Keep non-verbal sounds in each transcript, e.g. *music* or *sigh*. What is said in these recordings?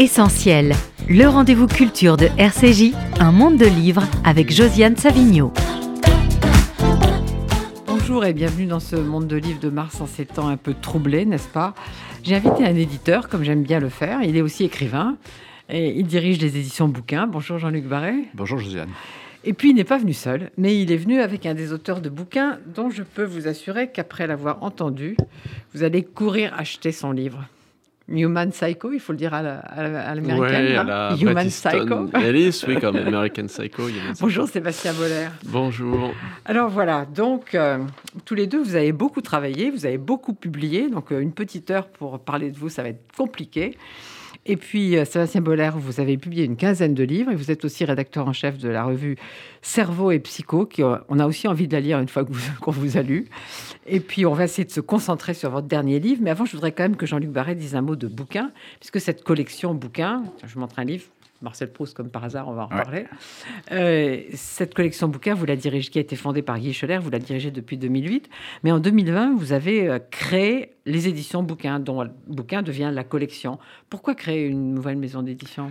Essentiel, le rendez-vous culture de RCJ, un monde de livres avec Josiane Savigno. Bonjour et bienvenue dans ce monde de livres de Mars en ces temps un peu troublés, n'est-ce pas? J'ai invité un éditeur, comme j'aime bien le faire. Il est aussi écrivain et il dirige les éditions bouquins. Bonjour Jean-Luc Barret. Bonjour Josiane. Et puis il n'est pas venu seul, mais il est venu avec un des auteurs de bouquins dont je peux vous assurer qu'après l'avoir entendu, vous allez courir acheter son livre. Human Psycho, il faut le dire à l'américaine. La, ouais, Human Psycho. *laughs* Ellis, oui, comme American Psycho. Bonjour Sébastien Boller. Bonjour. Alors voilà, donc euh, tous les deux, vous avez beaucoup travaillé, vous avez beaucoup publié, donc euh, une petite heure pour parler de vous, ça va être compliqué. Et puis, euh, Sébastien Boller, vous avez publié une quinzaine de livres et vous êtes aussi rédacteur en chef de la revue Cerveau et Psycho, qui, euh, on a aussi envie de la lire une fois *laughs* qu'on vous, a lu. Et puis, on va essayer de se concentrer sur votre dernier livre. Mais avant, je voudrais quand même que Jean-Luc Barret dise un mot de bouquin, puisque cette collection bouquin, je montre un livre, Marcel Proust, comme par hasard, on va en parler. Euh, cette collection bouquin, vous la dirigez, qui a été fondée par Guy Scheller, vous la dirigez depuis 2008. Mais en 2020, vous avez euh, créé les éditions bouquin, dont le bouquin devient la collection. Pourquoi créer une nouvelle maison d'édition?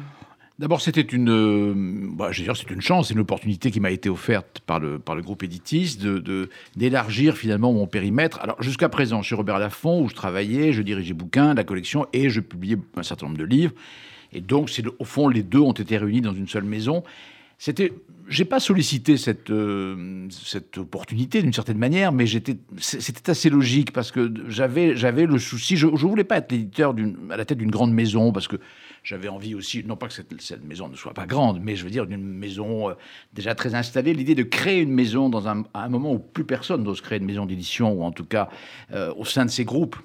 D'abord, c'était une, euh, bah, c'est une chance, c'est une opportunité qui m'a été offerte par le, par le groupe Editis de, d'élargir finalement mon périmètre. Alors, jusqu'à présent, chez Robert Laffont, où je travaillais, je dirigeais bouquins, la collection, et je publiais un certain nombre de livres. Et donc, c'est au fond, les deux ont été réunis dans une seule maison. C'était, j'ai pas sollicité cette euh, cette opportunité d'une certaine manière, mais c'était assez logique parce que j'avais j'avais le souci, je, je voulais pas être l'éditeur à la tête d'une grande maison parce que j'avais envie aussi, non pas que cette, cette, maison ne soit pas grande, mais je veux dire d'une maison euh, déjà très installée, l'idée de créer une maison dans un, à un moment où plus personne n'ose créer une maison d'édition ou en tout cas euh, au sein de ces groupes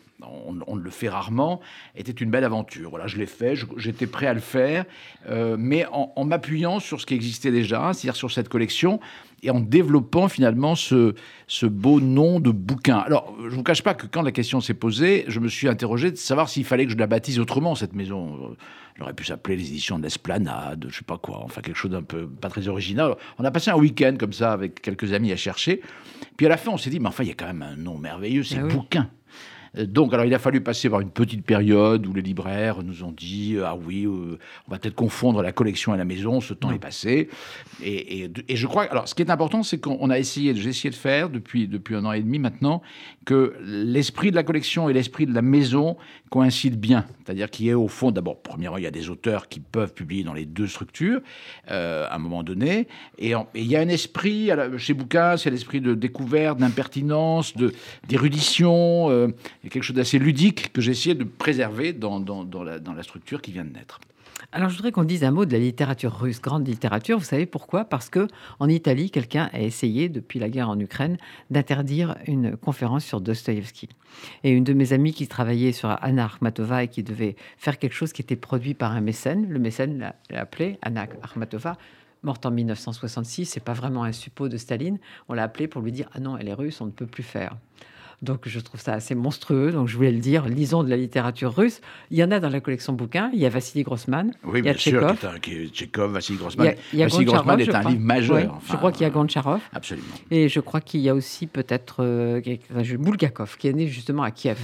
on, le fait rarement, était une belle aventure. Voilà, je l'ai fait, j'étais prêt à le faire, euh, mais en, m'appuyant sur ce qui existait déjà, c'est-à-dire sur cette collection, et en développant finalement ce, ce beau nom de bouquin. Alors, je ne vous cache pas que quand la question s'est posée, je me suis interrogé de savoir s'il fallait que je la baptise autrement, cette maison. J'aurais pu s'appeler les éditions de l'Esplanade, je sais pas quoi, enfin quelque chose d'un peu pas très original. On a passé un week-end comme ça avec quelques amis à chercher. Puis à la fin, on s'est dit, mais enfin, il y a quand même un nom merveilleux, c'est ah bouquin. Euh, donc, alors, il a fallu passer par une petite période où les libraires nous ont dit Ah oui, euh, on va peut-être confondre la collection et la maison, ce temps est passé. Et, et, je crois. Alors, ce qui est important, c'est qu'on a essayé, j'ai essayé de faire depuis, depuis un an et demi maintenant, que l'esprit de la collection et l'esprit de la maison coïncident bien. C'est-à-dire qu'il y a au fond, d'abord, premièrement, il y a des auteurs qui peuvent publier dans les deux structures euh, à un moment donné. Et, il y a un esprit, chez Bouquin, c'est l'esprit de découverte, d'impertinence, d'érudition. Il y a quelque chose d'assez ludique que essayé de préserver dans, la, structure qui vient de naître. Alors, je voudrais qu'on dise un mot de la littérature russe, grande littérature. Vous savez pourquoi? Parce que en Italie, quelqu'un a essayé, depuis la guerre en Ukraine, d'interdire une conférence sur Dostoïevski. Et une de mes amies qui travaillait sur Anna Akhmatova et qui devait faire quelque chose qui était produit par un mécène, le mécène l'a appelé Anna Akhmatova morte en 1966, c'est pas vraiment un suppôt de Staline. On l'a appelé pour lui dire ah non, elle est russe, on ne peut plus faire. Donc je trouve ça assez monstrueux. Donc je voulais le dire, lisons de la littérature russe. Il y en a dans la collection bouquins. Il y a Vassili Grossman. Oui, il y a bien sûr. Tchekhov, Vassili Grossman. Il y a, Vassili Grossman est un livre majeur. je crois qu'il y a Goncharov. Absolument. Et je crois qu'il y a aussi peut-être euh, Bulgakov, qui est né justement à Kiev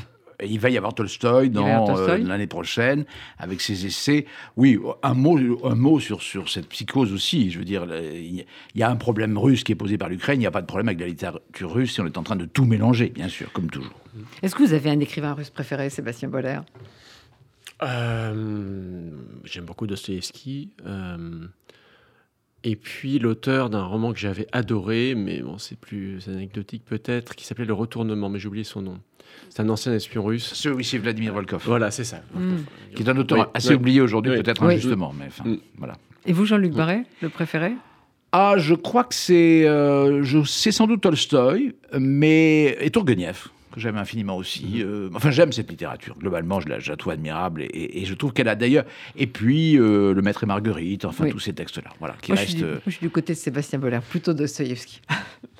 il va y avoir Tolstoï dans euh, l'année prochaine avec ses essais. Oui, un mot, un mot sur, sur cette psychose aussi. Je veux dire, il y a un problème russe qui est posé par l'Ukraine. Il n'y a pas de problème avec la littérature russe si on est en train de tout mélanger, bien sûr, comme toujours. Est-ce que vous avez un écrivain russe préféré, Sébastien Boller? Euh, J'aime beaucoup Dostoevsky. Euh, et puis l'auteur d'un roman que j'avais adoré, mais bon, c'est plus anecdotique peut-être, qui s'appelait Le Retournement, mais j'ai oublié son nom. C'est un ancien espion russe. Oui, c'est Vladimir Volkov. Voilà, c'est ça. Mm. Qui est un auteur assez oublié aujourd'hui, peut-être injustement. Mais enfin, mm. voilà. Et vous, Jean-Luc Barret, le préféré? Ah, je crois que c'est, euh, c'est sans doute Tolstoï, mais et Tourgueniev que j'aime infiniment aussi. Mhm. Euh, enfin, j'aime cette littérature. Globalement, je la, trouve admirable et, je trouve qu'elle a d'ailleurs. Et puis, euh, Le Maître et Marguerite, enfin, tous ces textes-là. Voilà, qui moi, je, suis du, euh, je, suis du, côté de Sébastien Boller, plutôt de Dostoïevski. *laughs*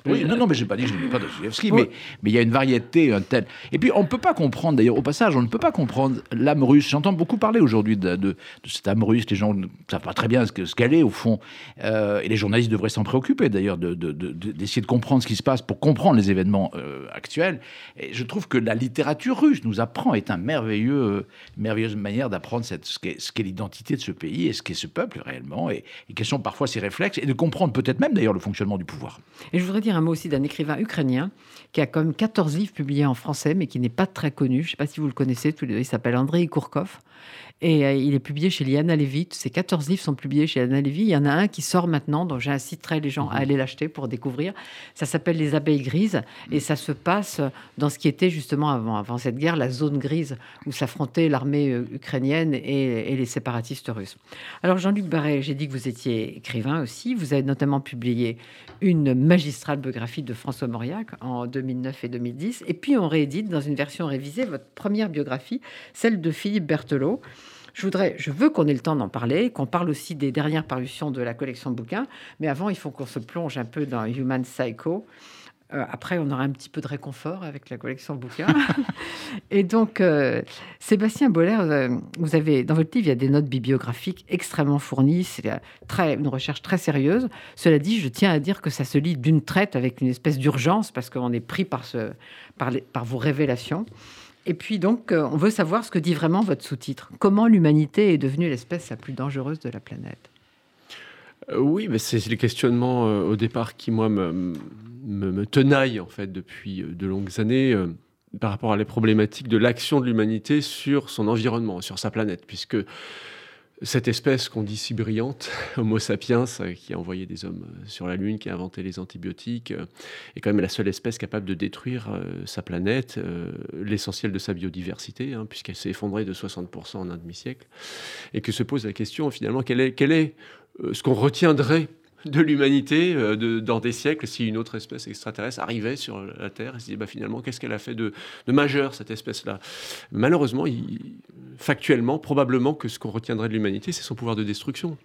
Oui, non, non, mais j'ai pas dit que je n'aimais pas Dostoevsky, mais mais il y a une variété, un tel. Et puis on ne peut pas comprendre, d'ailleurs, au passage, on ne peut pas comprendre l'âme russe. J'entends beaucoup parler aujourd'hui de, de, cette âme russe. Les gens ne savent pas très bien ce qu'elle ce est au fond, euh, et les journalistes devraient s'en préoccuper d'ailleurs, d'essayer de, de, comprendre ce qui se passe pour comprendre les événements euh, actuels. Je trouve que la littérature russe nous apprend est un merveilleux, merveilleuse manière d'apprendre ce qu'est l'identité de ce pays et ce qu'est ce peuple réellement, et, et quels sont parfois ses réflexes, et de comprendre peut-être même d'ailleurs le fonctionnement du pouvoir. Et je voudrais dire un mot aussi d'un écrivain ukrainien qui a comme 14 livres publiés en français, mais qui n'est pas très connu. Je ne sais pas si vous le connaissez, il s'appelle Andrei Kourkov. Et euh, il est publié chez Liana Levy. Ces 14 livres sont publiés chez Liana Levy. Il y en a un qui sort maintenant, dont j'inciterai les gens à mhm. aller l'acheter pour découvrir. Ça s'appelle Les abeilles grises. Et ça se passe dans ce qui était justement avant, avant cette guerre, la zone grise où s'affrontait l'armée euh, ukrainienne et, les séparatistes russes. Alors Jean-Luc Barret, j'ai dit que vous étiez écrivain aussi. Vous avez notamment publié une magistrale biographie de François Mauriac en 2009 et 2010. Et puis on réédite dans une version révisée votre première biographie, celle de Philippe Berthelot. Je voudrais, je veux qu'on ait le temps d'en parler, qu'on parle aussi des dernières parutions de la collection de bouquins. Mais avant, il faut qu'on se plonge un peu dans Human Psycho. Euh, après, on aura un petit peu de réconfort avec la collection de bouquins. *laughs* et donc, euh, Sébastien Boller, euh, vous avez dans votre livre, il y a des notes bibliographiques extrêmement fournies. C'est très, une recherche très sérieuse. Cela dit, je tiens à dire que ça se lit d'une traite avec une espèce d'urgence parce qu'on est pris par, ce, par, les, par vos révélations. Et puis donc, euh, on veut savoir ce que dit vraiment votre sous-titre. Comment l'humanité est devenue l'espèce la plus dangereuse de la planète? Euh, Oui, mais c'est le questionnement euh, au départ qui, moi, me, me, tenaille en fait depuis de longues années par rapport à les problématiques de l'action de l'humanité sur son environnement, sur sa planète, puisque cette espèce qu'on dit si brillante, *laughs* Homo sapiens, euh, qui a envoyé des hommes euh, sur la Lune, qui a inventé les antibiotiques, euh, est quand même la seule espèce capable de détruire sa planète, l'essentiel de sa biodiversité, hein, puisqu'elle s'est effondrée de 60% en un demi-siècle, et que se pose la question finalement quel est, quel est ce qu'on retiendrait de l'humanité euh, dans des siècles si une autre espèce extraterrestre arrivait sur la Terre et se disait bah, finalement qu'est-ce qu'elle a fait de, majeur cette espèce-là? Malheureusement, factuellement, probablement que ce qu'on retiendrait de l'humanité, c'est son pouvoir de destruction.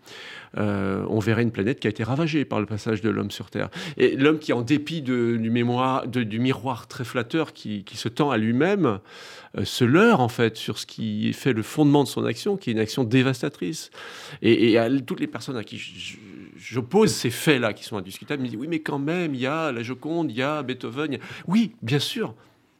Euh, on verrait une planète qui a été ravagée par le passage de l'homme sur Terre. Et l'homme qui, en dépit du, miroir très flatteur qui, se tend à lui-même, euh, se leurre en fait sur ce qui fait le fondement de son action, qui est une action dévastatrice. Et, à toutes les personnes à qui j'oppose ces faits-là qui sont indiscutables, me disent oui, mais quand même, il y a la Joconde, il y a Beethoven. Oui, bien sûr.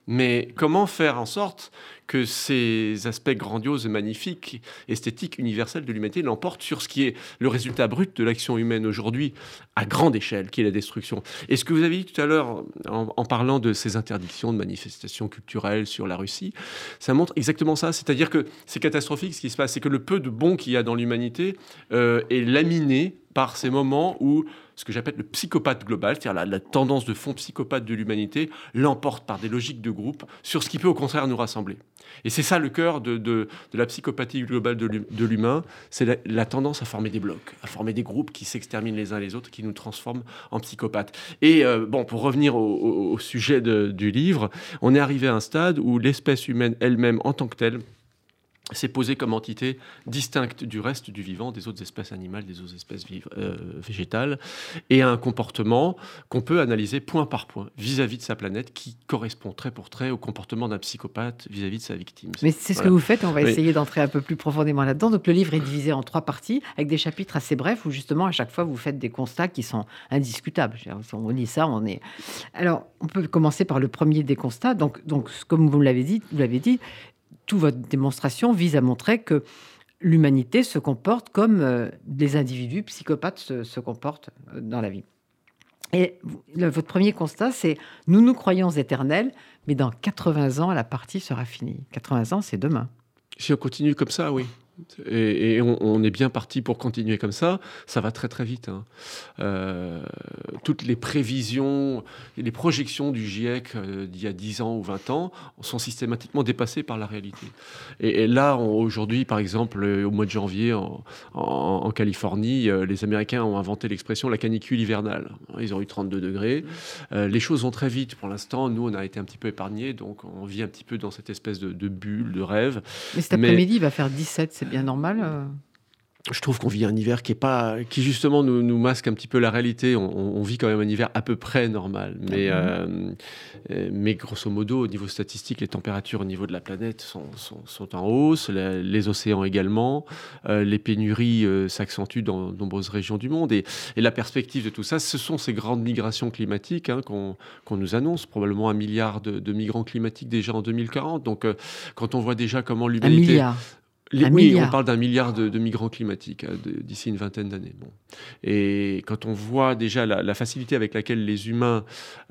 Mais comment faire en sorte que ces aspects grandioses, magnifiques, esthétiques, universels de l'humanité l'emportent sur ce qui est le résultat brut de l'action humaine aujourd'hui à grande échelle, qui est la destruction Et ce que vous avez dit tout à l'heure en, parlant de ces interdictions de manifestations culturelles sur la Russie, ça montre exactement ça. C'est-à-dire que c'est catastrophique ce qui se passe, c'est que le peu de bon qu'il y a dans l'humanité euh, est laminé par ces moments où ce que j'appelle le psychopathe global, c'est-à-dire la, tendance de fond psychopathe de l'humanité, l'emporte par des logiques de groupe sur ce qui peut au contraire nous rassembler. Et c'est ça le cœur de, la psychopathie globale de l'humain, c'est la, tendance à former des blocs, à former des groupes qui s'exterminent les uns les autres, qui nous transforment en psychopathes. Et euh, bon, pour revenir au, sujet du livre, on est arrivé à un stade où l'espèce humaine elle-même en tant que telle c'est posé comme entité distincte du reste du vivant, des autres espèces animales, des autres espèces euh, végétales, et a un comportement qu'on peut analyser point par point vis-à-vis de sa planète qui correspond trait pour trait au comportement d'un psychopathe vis-à-vis de sa victime. Mais c'est ce que vous faites, on va essayer d'entrer un peu plus profondément là-dedans. Donc le livre est divisé en trois parties, avec des chapitres assez brefs, où justement à chaque fois vous faites des constats qui sont indiscutables. Si on lit ça, on est... Alors on peut commencer par le premier des constats. Donc, donc comme vous l'avez dit, vous l'avez dit, toute votre démonstration vise à montrer que l'humanité se comporte comme euh, des individus psychopathes se, comportent euh, dans la vie. Et votre premier constat, c'est nous nous croyons éternels, mais dans 80 ans, la partie sera finie. 80 ans, c'est demain. Si on continue comme ça, oui. Et, on, est bien parti pour continuer comme ça. Ça va très très vite. Hein. Euh, toutes les prévisions, les projections du GIEC euh, d'il y a 10 ans ou 20 ans sont systématiquement dépassées par la réalité. Et, là, aujourd'hui, par exemple, au mois de janvier, en, Californie, euh, les Américains ont inventé l'expression la canicule hivernale. Ils ont eu 32 degrés. les choses vont très vite pour l'instant. Nous, on a été un petit peu épargnés, donc on vit un petit peu dans cette espèce de, bulle, de rêve. Mais cet après-midi, il va faire 17, c'est bien normal euh. Je trouve qu'on vit un hiver qui est pas, qui justement nous, nous masque un petit peu la réalité. On, on, vit quand même un hiver à peu près normal, mais euh, euh, mais grosso modo, au niveau statistique, les températures au niveau de la planète sont, sont, sont en hausse, les, les océans également, euh, les pénuries euh, s'accentuent dans de nombreuses régions du monde, et, et, la perspective de tout ça, ce sont ces grandes migrations climatiques hein, qu'on qu'on nous annonce, probablement un milliard de, de, migrants climatiques déjà en 2040. Donc, quand on voit déjà comment l'humanité les, oui, milliard. on parle d'un milliard de, de, migrants climatiques euh, d'ici une vingtaine d'années. Bon. Et quand on voit déjà la, la, facilité avec laquelle les humains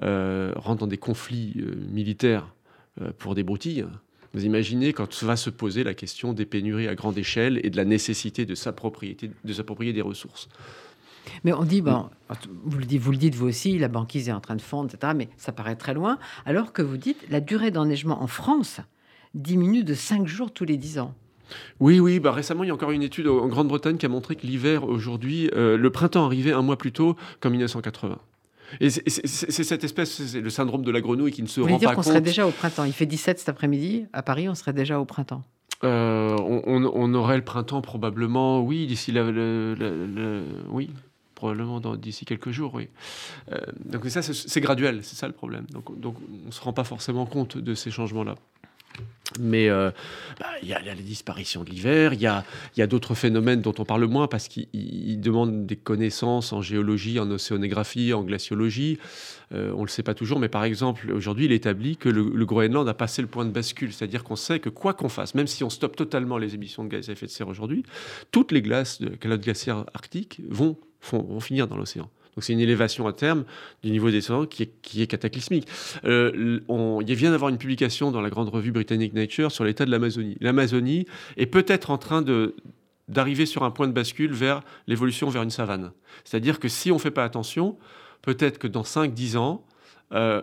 euh, rentrent dans des conflits euh, militaires euh, pour des broutilles, vous imaginez quand va se poser la question des pénuries à grande échelle et de la nécessité de s'approprier des ressources. Mais on dit, bon, vous le dites, vous le dites vous aussi, la banquise est en train de fondre, etc. Mais ça paraît très loin. Alors que vous dites, la durée d'enneigement en France diminue de 5 jours tous les 10 ans. Oui, oui. Bah, récemment, il y a encore une étude en Grande-Bretagne qui a montré que l'hiver, aujourd'hui, euh, le printemps arrivait un mois plus tôt qu'en 1980. Et c'est cette espèce, c'est le syndrome de la grenouille qui ne se Vous rend dire pas qu'on compte. serait déjà au printemps. Il fait 17 cet après-midi. À Paris, on serait déjà au printemps. Euh, on, aurait le printemps probablement, oui, d'ici la, oui, probablement d'ici quelques jours, oui. Euh, donc ça, c'est graduel, c'est ça le problème. Donc, donc on ne se rend pas forcément compte de ces changements-là. Mais il euh, bah, y, y, a la disparition de l'hiver, il y a, d'autres phénomènes dont on parle moins parce qu'ils demandent des connaissances en géologie, en océanographie, en glaciologie. Euh, on ne le sait pas toujours, mais par exemple, aujourd'hui, il est établi que le, Groenland a passé le point de bascule, c'est-à-dire qu'on sait que quoi qu'on fasse, même si on stoppe totalement les émissions de gaz à effet de serre aujourd'hui, toutes les glaces de calotte glaciaire arctique vont finir dans l'océan. Donc c'est une élévation à terme du niveau des océans qui est, cataclysmique. Euh, on, il vient d'avoir une publication dans la grande revue britannique Nature sur l'état de l'Amazonie. L'Amazonie est peut-être en train d'arriver sur un point de bascule vers l'évolution vers une savane. C'est-à-dire que si on ne fait pas attention, peut-être que dans 5-10 ans, euh,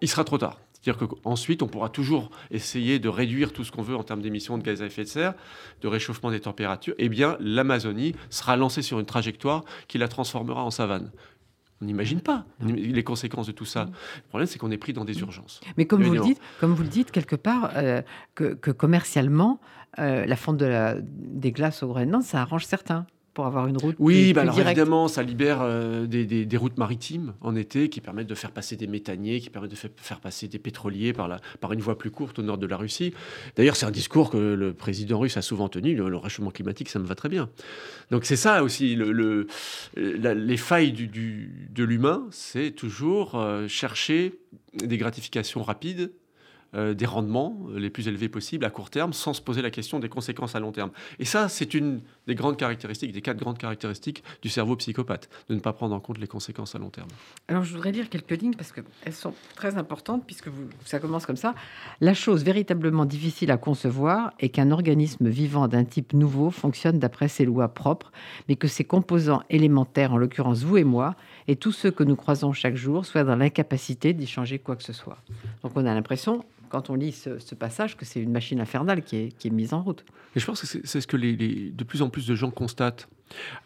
il sera trop tard. C'est-à-dire qu'ensuite, on pourra toujours essayer de réduire tout ce qu'on veut en termes d'émissions de gaz à effet de serre, de réchauffement des températures. Eh bien, l'Amazonie sera lancée sur une trajectoire qui la transformera en savane. On n'imagine pas les conséquences de tout ça. Le problème, c'est qu'on est pris dans des urgences. Mais comme, vous le, dites, comme vous le dites, quelque part, euh, que, que, commercialement, euh, la fonte de la, des glaces au Groenland, ça arrange certains pour avoir une route oui, plus, bah plus alors évidemment, ça libère euh, des, des, des, routes maritimes en été qui permettent de faire passer des méthaniers, qui permettent de faire, faire passer des pétroliers par, la, par une voie plus courte au nord de la Russie. D'ailleurs, c'est un discours que le président russe a souvent tenu, le, le réchauffement climatique, ça me va très bien. Donc c'est ça aussi, le, le la, les failles du, du, de l'humain, c'est toujours euh, chercher des gratifications rapides euh, des rendements les plus élevés possibles à court terme sans se poser la question des conséquences à long terme. Et ça, c'est une des grandes caractéristiques, des quatre grandes caractéristiques du cerveau psychopathe, de ne pas prendre en compte les conséquences à long terme. Alors, je voudrais lire quelques lignes parce qu'elles sont très importantes puisque vous, ça commence comme ça. La chose véritablement difficile à concevoir est qu'un organisme vivant d'un type nouveau fonctionne d'après ses lois propres, mais que ses composants élémentaires, en l'occurrence vous et moi, et tous ceux que nous croisons chaque jour, soient dans l'incapacité d'y changer quoi que ce soit. Donc, on a l'impression quand on lit ce, ce passage, que c'est une machine infernale qui est, qui est, mise en route. Et je pense que c'est ce que les, les, de plus en plus de gens constatent.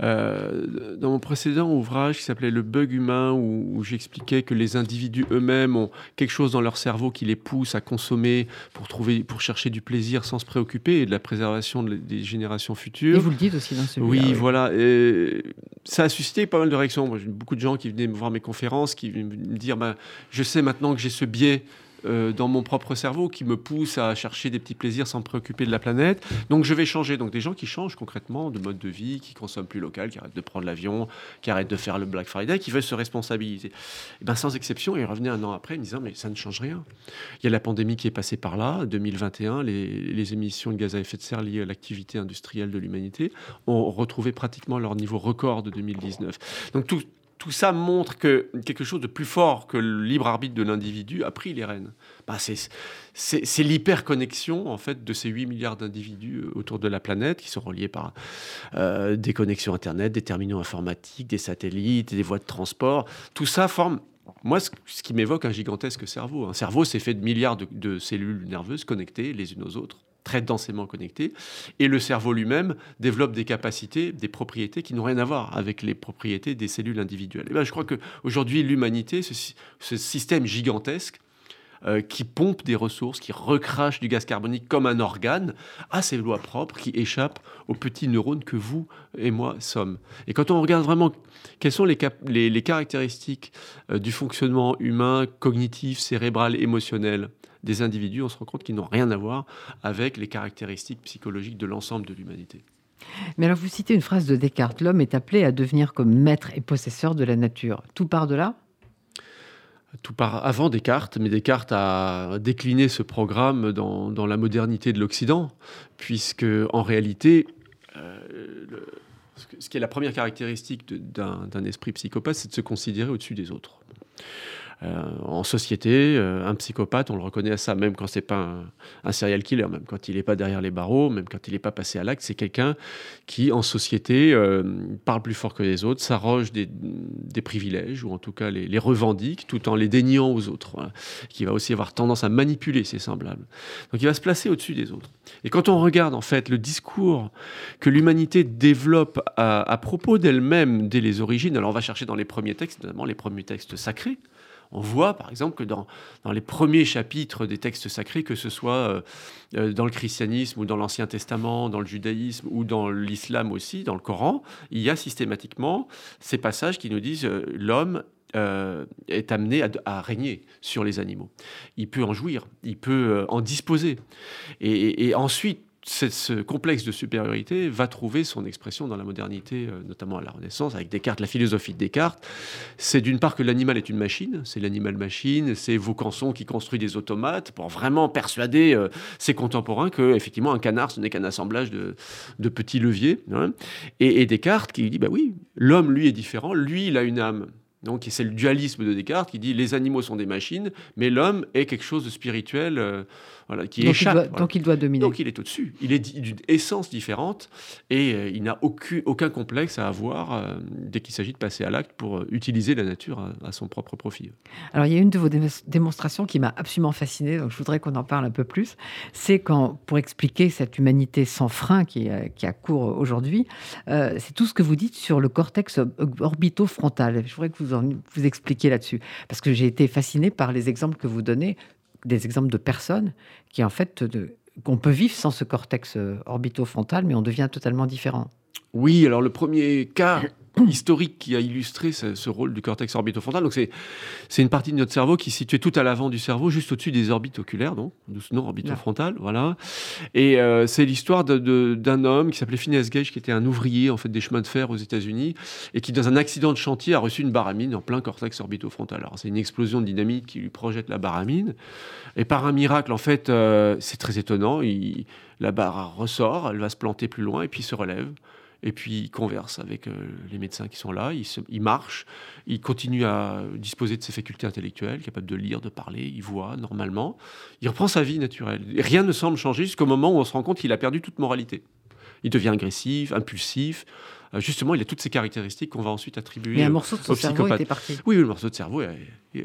Euh, dans mon précédent ouvrage qui s'appelait Le bug humain, où, où j'expliquais que les individus eux-mêmes ont quelque chose dans leur cerveau qui les pousse à consommer pour, trouver, pour chercher du plaisir sans se préoccuper et de la préservation de, des générations futures. Et vous le dites aussi dans ce oui, oui, voilà. Et ça a suscité pas mal de réactions. Moi, j'ai beaucoup de gens qui venaient me voir mes conférences, qui venaient me dire bah, Je sais maintenant que j'ai ce biais euh, dans mon propre cerveau qui me pousse à chercher des petits plaisirs sans me préoccuper de la planète. Donc je vais changer. Donc des gens qui changent concrètement de mode de vie, qui consomment plus local, qui arrêtent de prendre l'avion, qui arrêtent de faire le Black Friday, qui veulent se responsabiliser. Et ben sans exception, ils revenaient un an après en disant mais ça ne change rien. Il y a la pandémie qui est passée par là, 2021, les, les émissions de gaz à effet de serre liées à l'activité industrielle de l'humanité ont retrouvé pratiquement leur niveau record de 2019. Donc tout tout ça montre que quelque chose de plus fort que le libre arbitre de l'individu a pris les rênes. Bah, c'est l'hyperconnexion en fait de ces 8 milliards d'individus autour de la planète qui sont reliés par euh, des connexions Internet, des terminaux informatiques, des satellites, des voies de transport. Tout ça forme moi, ce, qui m'évoque un gigantesque cerveau. Un cerveau, c'est fait de milliards de cellules nerveuses connectées les unes aux autres très densément connectés. Et le cerveau lui-même développe des capacités, des propriétés qui n'ont rien à voir avec les propriétés des cellules individuelles. Et ben, je crois qu'aujourd'hui, l'humanité, ce, système gigantesque, euh, qui pompe des ressources, qui recrache du gaz carbonique comme un organe, a ces lois propres qui échappent aux petits neurones que vous et moi sommes. Et quand on regarde vraiment quelles sont les, les, caractéristiques euh, du fonctionnement humain, cognitif, cérébral, émotionnel des individus, on se rend compte qu'ils n'ont rien à voir avec les caractéristiques psychologiques de l'ensemble de l'humanité. Mais alors vous citez une phrase de Descartes, l'homme est appelé à devenir comme maître et possesseur de la nature. Tout part de là? Tout part avant Descartes, mais Descartes a décliné ce programme dans, la modernité de l'Occident, puisque en réalité, euh, ce qui est la première caractéristique d'un esprit psychopathe, c'est de se considérer au-dessus des autres. Euh, en société, euh, un psychopathe, on le reconnaît à ça, même quand c'est pas un, serial killer, même quand il n'est pas derrière les barreaux, même quand il n'est pas passé à l'acte, c'est quelqu'un qui, en société, euh, parle plus fort que les autres, s'arroge des, privilèges, ou en tout cas les, revendique, tout en les déniant aux autres, qui va aussi avoir tendance à manipuler ses semblables. Donc il va se placer au-dessus des autres. Et quand on regarde, en fait, le discours que l'humanité développe à propos d'elle-même dès les origines, alors on va chercher dans les premiers textes, notamment les premiers textes sacrés, on voit par exemple que dans, les premiers chapitres des textes sacrés, que ce soit euh, euh, dans le christianisme ou dans l'Ancien Testament, dans le judaïsme ou dans l'islam aussi, dans le Coran, il y a systématiquement ces passages qui nous disent euh, l'homme est amené à, régner sur les animaux. Il peut en jouir, il peut en disposer. et ensuite, ce complexe de supériorité va trouver son expression dans la modernité, euh, notamment à la Renaissance, avec Descartes, la philosophie de Descartes. C'est d'une part que l'animal est une machine, c'est l'animal-machine, c'est Vaucanson qui construit des automates pour vraiment persuader euh, ses contemporains que, effectivement, un canard, ce n'est qu'un assemblage de, petits leviers. Hein. Et, Descartes qui dit, bah oui, l'homme, lui, est différent, lui, il a une âme. Donc c'est le dualisme de Descartes qui dit les animaux sont des machines, mais l'homme est quelque chose de spirituel. Euh, qui donc échappe. Il doit, Donc il doit dominer. Donc il est au-dessus. Il est d'une essence différente et euh, il n'a aucun, aucun complexe à avoir euh, dès qu'il s'agit de passer à l'acte pour euh, utiliser la nature à, son propre profit. Alors il y a une de vos démonstrations qui m'a absolument fasciné, donc je voudrais qu'on en parle un peu plus. C'est quand, pour expliquer cette humanité sans frein qui, qui a cours aujourd'hui, c'est tout ce que vous dites sur le cortex orbitofrontal. Je voudrais que vous en, vous expliquiez là-dessus, parce que j'ai été fasciné par les exemples que vous donnez des exemples de personnes qui, en fait, qu'on peut vivre sans ce cortex euh, orbitofrontal, mais on devient totalement différent. Oui, alors le premier cas historique qui a illustré ce, rôle du cortex orbitofrontal. Donc c'est c'est une partie de notre cerveau qui est située tout à l'avant du cerveau, juste au-dessus des orbites oculaires, donc non orbitofrontal, voilà. Et euh, c'est l'histoire d'un homme qui s'appelait Phineas Gage, qui était un ouvrier en fait des chemins de fer aux États-Unis et qui dans un accident de chantier a reçu une baramine en plein cortex orbitofrontal. Alors c'est une explosion de dynamite qui lui projette la baramine et par un miracle en fait euh, c'est très étonnant, il, la barre ressort, elle va se planter plus loin et puis se relève et puis il converse avec euh, les médecins qui sont là, il, il, marche, il continue à disposer de ses facultés intellectuelles, capable de lire, de parler, il voit normalement, il reprend sa vie naturelle. rien ne semble changer jusqu'au moment où on se rend compte qu'il a perdu toute moralité. Il devient agressif, impulsif, euh, justement, il a toutes ces caractéristiques qu'on va ensuite attribuer. Mais un morceau de son cerveau était parti. Oui, le morceau de cerveau est,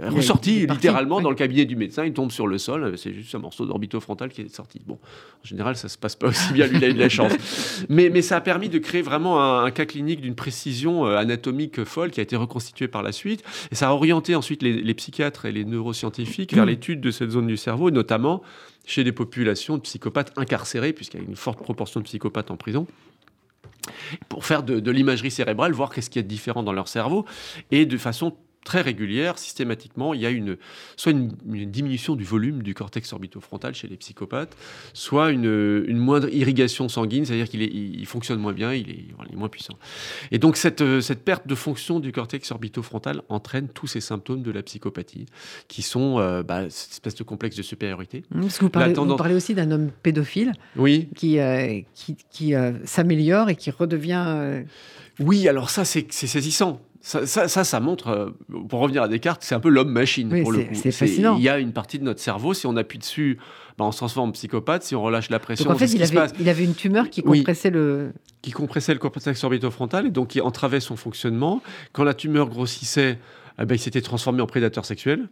ressorti littéralement dans le cabinet du médecin. Il tombe sur le sol. C'est juste un morceau d'orbitofrontal qui est sorti. Bon, en général, ça se passe pas aussi bien. Lui, il a eu de la chance. *laughs* Mais, mais ça a permis de créer vraiment un, cas clinique d'une précision euh, anatomique folle qui a été reconstituée par la suite. Et ça a orienté ensuite les, les psychiatres et les neuroscientifiques vers l'étude de cette zone du cerveau, notamment chez des populations de psychopathes incarcérés, puisqu'il y a une forte proportion de psychopathes en prison pour faire de, de l'imagerie cérébrale, voir qu'est-ce qui est différent dans leur cerveau, et de façon très régulière, systématiquement, il y a une, soit une, diminution du volume du cortex orbitofrontal chez les psychopathes, soit une, une moindre irrigation sanguine, c'est-à-dire qu'il il fonctionne moins bien, il est, il est, moins puissant. Et donc cette, cette, perte de fonction du cortex orbitofrontal entraîne tous ces symptômes de la psychopathie, qui sont euh, bah, cette espèce de complexe de supériorité. Mmh, parce que vous parlez, vous parlez aussi d'un homme pédophile oui. qui, euh, qui, qui euh, s'améliore et qui redevient... Oui, alors ça, c'est saisissant. Ça, ça, ça, montre, euh, pour revenir à Descartes, c'est un peu l'homme-machine pour le coup. C'est fascinant. Il y a une partie de notre cerveau, si on appuie dessus, bah, on se transforme en psychopathe. Si on relâche la pression, donc en fait, il avait, il avait, une tumeur qui compressait le. Qui compressait le cortex orbitofrontal et donc qui entravait son fonctionnement. Quand la tumeur grossissait, eh ben, il s'était transformé en prédateur sexuel.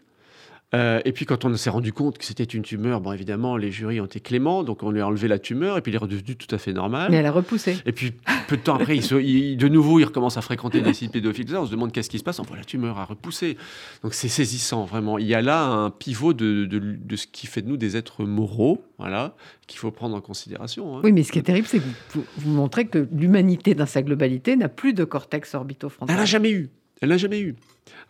Euh, et puis quand on s'est rendu compte que c'était une tumeur, bon évidemment les jurys ont été cléments, donc on lui a enlevé la tumeur et puis il est redevenu tout à fait normal. Mais elle a repoussé. Et puis peu de temps après, il se- il- de nouveau, il recommence à fréquenter des sites pédophiles. On se demande qu'est-ce qui se passe. On voit la tumeur à repousser. Donc c'est saisissant, vraiment. Il y a là un pivot de, de- de ce qui fait de nous des êtres moraux, voilà, qu'il faut prendre en considération. hein. Oui, mais ce qui est terrible, c'est que vous, vous montrez que l'humanité dans sa globalité n'a plus de cortex orbitofrontal. Elle n'a jamais eu. Elle n'a jamais eu.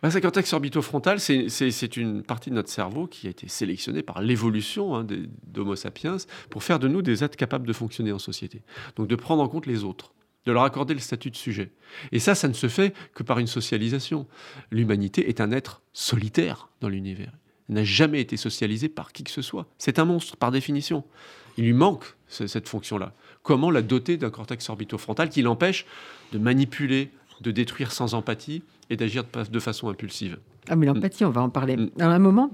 Parce le cortex orbitofrontal, c'est- une partie de notre cerveau qui a été sélectionnée par l'évolution hein, d'Homo sapiens pour faire de nous des êtres capables de fonctionner en société. Donc de prendre en compte les autres, de leur accorder le statut de sujet. Et ça, ça ne se fait que par une socialisation. L'humanité est un être solitaire dans l'univers. Elle n'a jamais été socialisée par qui que ce soit. C'est un monstre par définition. Il lui manque ce- cette fonction-là. Comment la doter d'un cortex orbitofrontal qui l'empêche de manipuler, de détruire sans empathie et d'agir de, façon impulsive Ah, mais l'empathie, on va en parler. Mm. Dans un moment,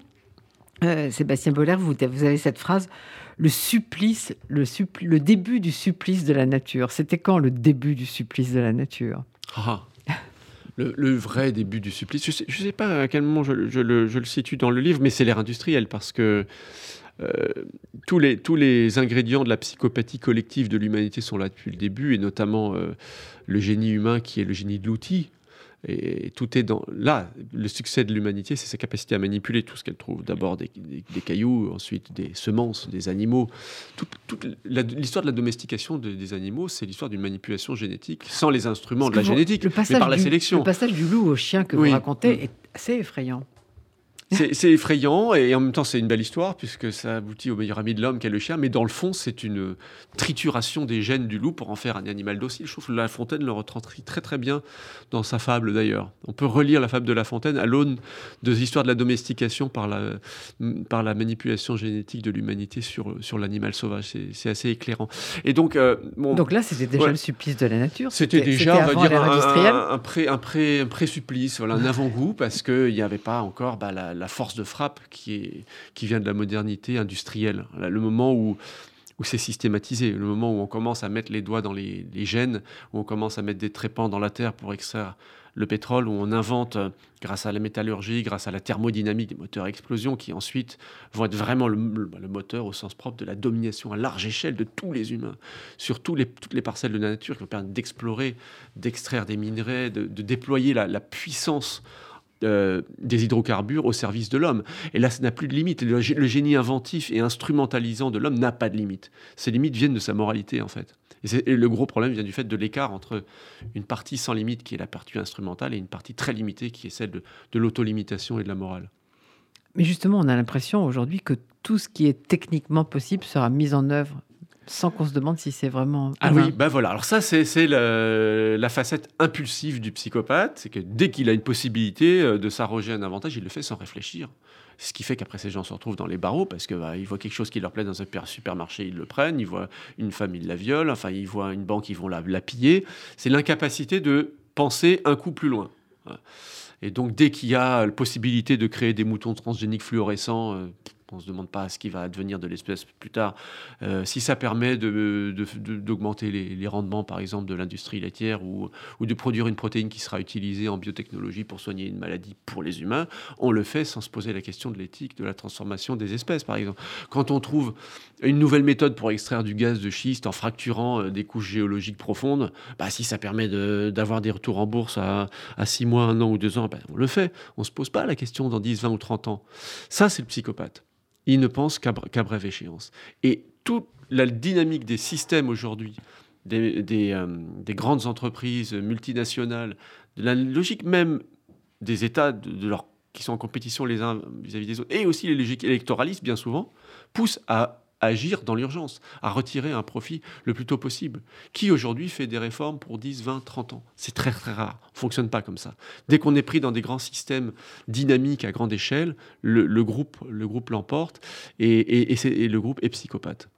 euh, Sébastien Boller, vous, vous avez cette phrase le supplice, le, début du supplice de la nature. C'était quand le début du supplice de la nature? Ah. Le, le vrai début du supplice, je ne sais, pas à quel moment je, je le, je le situe dans le livre, mais c'est l'ère industrielle parce que euh, tous, les, tous les ingrédients de la psychopathie collective de l'humanité sont là depuis le début, et notamment euh, le génie humain qui est le génie de l'outil. Et tout est dans là. Le succès de l'humanité, c'est sa capacité à manipuler tout ce qu'elle trouve. D'abord des, des- des cailloux, ensuite des semences, des animaux. Toute, l'histoire de la domestication de- des animaux, c'est l'histoire d'une manipulation génétique sans les instruments de la vous- génétique, le mais passage par la du- sélection. Le passage du loup au chien que Oui. vous racontez Mm. est assez effrayant. C'est effrayant et en même temps c'est une belle histoire puisque ça aboutit au meilleur ami de l'homme qu'est le chien. Mais dans le fond, c'est une trituration des gènes du loup pour en faire un animal docile. Je trouve que La Fontaine le retranscrit très très bien dans sa fable d'ailleurs. On peut relire la fable de La Fontaine à l'aune des histoires de la domestication par la, par la manipulation génétique de l'humanité sur, sur l'animal sauvage. C'est- assez éclairant. Et donc, euh, bon, Donc là, c'était déjà Ouais. le supplice de la nature. c'était déjà, on va avant dire, l'ère un, industrielle. un, un pré, un, pré, un pré-supplice, voilà, un avant-goût, parce qu'il n'y avait pas encore bah, la, la force de frappe qui, est, qui vient de la modernité industrielle. Le moment où, c'est systématisé, le moment où on commence à mettre les doigts dans les, gènes, où on commence à mettre des trépans dans la terre pour extraire le pétrole, où on invente, grâce à la métallurgie, grâce à la thermodynamique, des moteurs à explosion qui ensuite vont être vraiment le, le moteur au sens propre de la domination à large échelle de tous les humains sur toutes les parcelles de la nature qui vont permettre d'explorer, d'extraire des minerais, de, déployer la puissance euh, des hydrocarbures au service de l'homme. Et là, ça n'a plus de limite. Le, gé- le génie inventif et instrumentalisant de l'homme n'a pas de limite. Ces limites viennent de sa moralité, en fait. Et le gros problème vient du fait de l'écart entre une partie sans limite, qui est la partie instrumentale, et une partie très limitée, qui est celle de, de l'autolimitation et de la morale. Mais justement, on a l'impression aujourd'hui que tout ce qui est techniquement possible sera mis en œuvre sans qu'on se demande si c'est vraiment. Ah humain. oui, ben voilà. Alors ça, c'est la facette impulsive du psychopathe, c'est que dès qu'il a une possibilité euh, de s'arroger un avantage, il le fait sans réfléchir. Ce qui fait qu'après, ces gens se retrouvent dans les barreaux parce que bah, voient quelque chose qui leur plaît dans un per- supermarché, ils le prennent. Ils voient une femme, ils la violent. Enfin, ils voient une banque, ils vont la, la piller. C'est l'incapacité de penser un coup plus loin. Et donc, dès qu'il y a la possibilité de créer des moutons transgéniques fluorescents, euh, on ne se demande pas ce qui va advenir de l'espèce plus tard. Euh, si ça permet de- de- de- d'augmenter les, rendements, par exemple, de l'industrie laitière ou, ou de produire une protéine qui sera utilisée en biotechnologie pour soigner une maladie pour les humains, on le fait sans se poser la question de l'éthique, de la transformation des espèces, par exemple. Quand on trouve une nouvelle méthode pour extraire du gaz de schiste en fracturant euh, des couches géologiques profondes, bah, si ça permet d'avoir des retours en bourse à, à 6 mois, 1 an ou 2 ans, bah, on le fait. On ne se pose pas la question dans 10, 20 ou 30 ans. Ça, c'est le psychopathe. Il ne pense qu'à br- qu'à brève échéance. Et toute la dynamique des systèmes aujourd'hui, des, euh, des grandes entreprises multinationales, de la logique même des États de, qui sont en compétition les uns vis-à-vis des autres, et aussi les logiques électoralistes, bien souvent, poussent à agir dans l'urgence, à retirer un profit le plus tôt possible. Qui aujourd'hui fait des réformes pour 10, 20, 30 ans? C'est très très rare. On ne fonctionne pas comme ça. Dès qu'on est pris dans des grands systèmes dynamiques à grande échelle, le, le groupe le groupe l'emporte et, et- et c'est- et le groupe est psychopathe.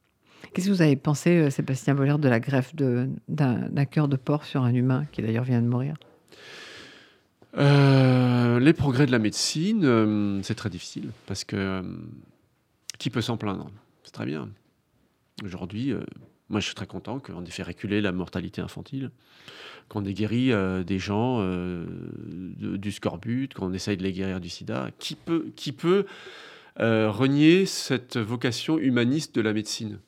Qu'est-ce que vous avez pensé, euh, Sébastien Boller, de la greffe d'un d'un cœur de porc sur un humain qui d'ailleurs vient de mourir? Euh, les progrès de la médecine, euh, c'est très difficile parce que euh, qui peut s'en plaindre? Très bien. Aujourd'hui, euh, moi je suis très content qu'on ait fait reculer la mortalité infantile, qu'on ait guéri euh, des gens euh, du scorbut, qu'on essaye de les guérir du sida. Qui peut, renier cette vocation humaniste de la médecine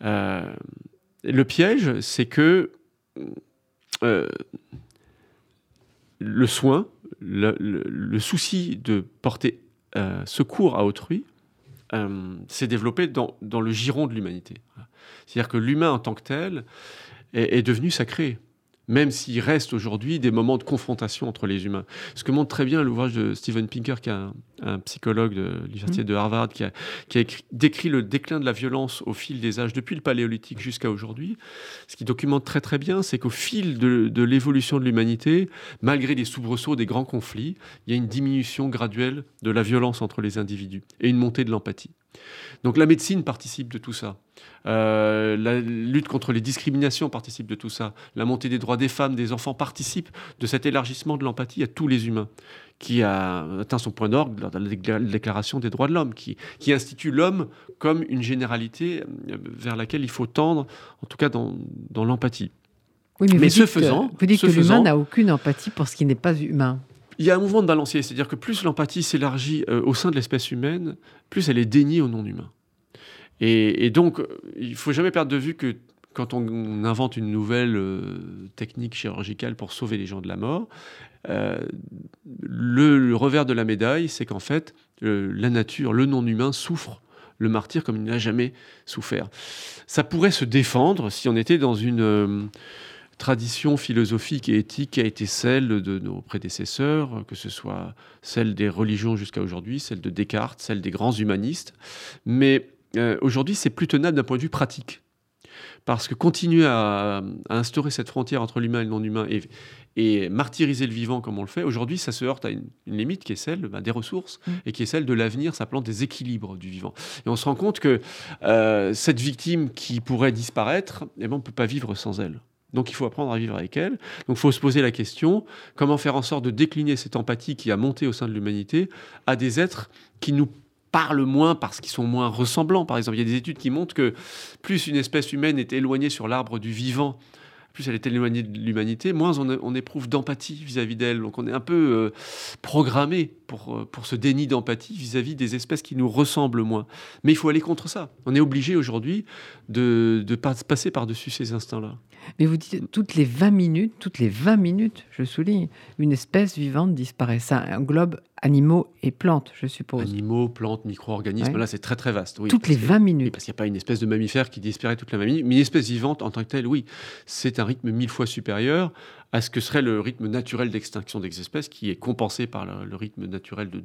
Le piège, c'est que le soin, le, souci de porter secours à autrui euh, s'est développé dans, le giron de l'humanité. C'est-à-dire que l'humain en tant que tel est devenu sacré, même s'il reste aujourd'hui des moments de confrontation entre les humains. Ce que montre très bien l'ouvrage de Steven Pinker, qui est un, un psychologue de l'université de Harvard, qui a, qui a écrit- décrit le déclin de la violence au fil des âges, depuis le paléolithique jusqu'à aujourd'hui. Ce qui documente très très bien, c'est qu'au fil de, de l'évolution de l'humanité, malgré des soubresauts, des grands conflits, il y a une diminution graduelle de la violence entre les individus et une montée de l'empathie. Donc la médecine participe de tout ça. Euh, la lutte contre les discriminations participe de tout ça. La montée des droits des femmes, des enfants participe de cet élargissement de l'empathie à tous les humains, qui a atteint son point d'orgue de la décla- déclaration des droits de l'homme, qui, qui institue l'homme comme une généralité euh, vers laquelle il faut tendre, en tout cas dans, dans l'empathie. Oui, Mais vous ce dites faisant- que, vous dites que l'humain n'a aucune empathie pour ce qui n'est pas humain. Il y a un mouvement de balancier, c'est-à-dire que plus l'empathie s'élargit euh, au sein de l'espèce humaine, plus elle est déniée au non-humain. Et, et donc, euh, il faut jamais perdre de vue que quand on invente une nouvelle euh, technique chirurgicale pour sauver les gens de la mort, le, le revers de la médaille, c'est qu'en fait, la nature, le non-humain souffre le martyr comme il n'a jamais souffert. Ça pourrait se défendre si on était dans une tradition philosophique et éthique qui a été celle de nos prédécesseurs, que ce soit celle des religions jusqu'à aujourd'hui, celle de Descartes, celle des grands humanistes. Mais euh, aujourd'hui, c'est plus tenable d'un point de vue pratique. Parce que continuer à, à instaurer cette frontière entre l'humain et le non-humain et, et martyriser le vivant comme on le fait, aujourd'hui, ça se heurte à une, une limite qui est celle bah, des ressources Mm. et qui est celle de l'avenir, s'appelant des équilibres du vivant. Et on se rend compte que euh, cette victime qui pourrait disparaître, eh ben, on ne peut pas vivre sans elle. Donc il faut apprendre à vivre avec elle. Donc il faut se poser la question, comment faire en sorte de décliner cette empathie qui a monté au sein de l'humanité à des êtres qui nous parlent moins parce qu'ils sont moins ressemblants? Par exemple, il y a des études qui montrent que plus une espèce humaine est éloignée sur l'arbre du vivant, plus elle est éloignée de l'humanité, moins on, éprouve d'empathie vis-à-vis d'elle. Donc on est un peu euh, programmé pour, euh, pour ce déni d'empathie vis-à-vis des espèces qui nous ressemblent moins. Mais il faut aller contre ça. On est obligé aujourd'hui de, de pas- passer par-dessus ces instincts-là. Mais vous dites toutes les 20 minutes, toutes les 20 minutes, je souligne, une espèce vivante disparaît. Ça englobe animaux et plantes, je suppose. Animaux, plantes, micro-organismes, Ouais. là c'est très très vaste. Oui, toutes les que- 20 Oui, minutes. parce qu'il n'y a pas une espèce de mammifère qui disparaît toutes les 20 minutes, mais une espèce vivante en tant que telle, oui, c'est un rythme mille fois supérieur à ce que serait le rythme naturel d'extinction des espèces, qui est compensé par le, le rythme naturel de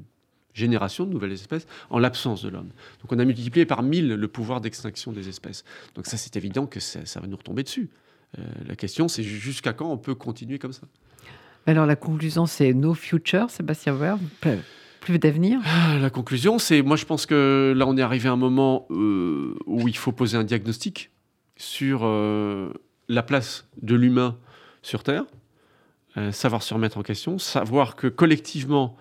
génération de nouvelles espèces en l'absence de l'homme. Donc on a multiplié par mille le pouvoir d'extinction des espèces. Donc ça c'est évident que ça, ça va nous retomber dessus. Euh, la question c'est jusqu'à quand on peut continuer comme ça? Alors la conclusion, c'est no future, Sébastien Weber, plus, d'avenir. Ah, La conclusion, c'est, moi je pense que là on est arrivé à un moment euh, où il faut poser un diagnostic sur euh, la place de l'humain sur Terre, euh, savoir se remettre en question, savoir que collectivement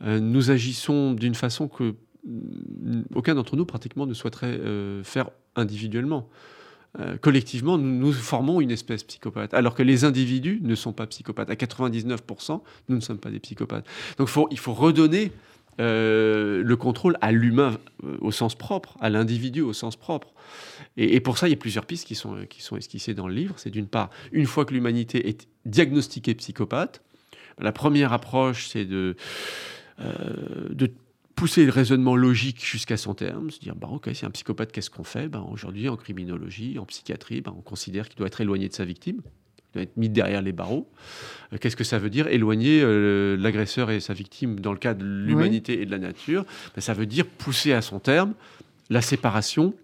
nous agissons d'une façon que mm, aucun d'entre nous pratiquement ne souhaiterait faire individuellement. Euh, collectivement, nous, formons une espèce psychopathe, alors que les individus ne sont pas psychopathes. À 99%, nous ne sommes pas des psychopathes. Donc il faut redonner euh, le contrôle à l'humain euh, au sens propre, à l'individu au sens propre. Et, et pour ça, il y a plusieurs pistes qui sont, qui sont esquissées dans le livre. C'est d'une part, une fois que l'humanité est diagnostiquée psychopathe, la première approche, c'est de, de pousser le raisonnement logique jusqu'à son terme, se dire, bah, ok, c'est un psychopathe, qu'est-ce qu'on fait? Ben, Aujourd'hui, en criminologie, en psychiatrie, ben, on considère qu'il doit être éloigné de sa victime, il doit être mis derrière les barreaux. Euh, Qu'est-ce que ça veut dire Éloigner euh, l'agresseur et sa victime dans le cas de l'humanité et de la nature? Ben, Ça veut dire pousser à son terme la séparation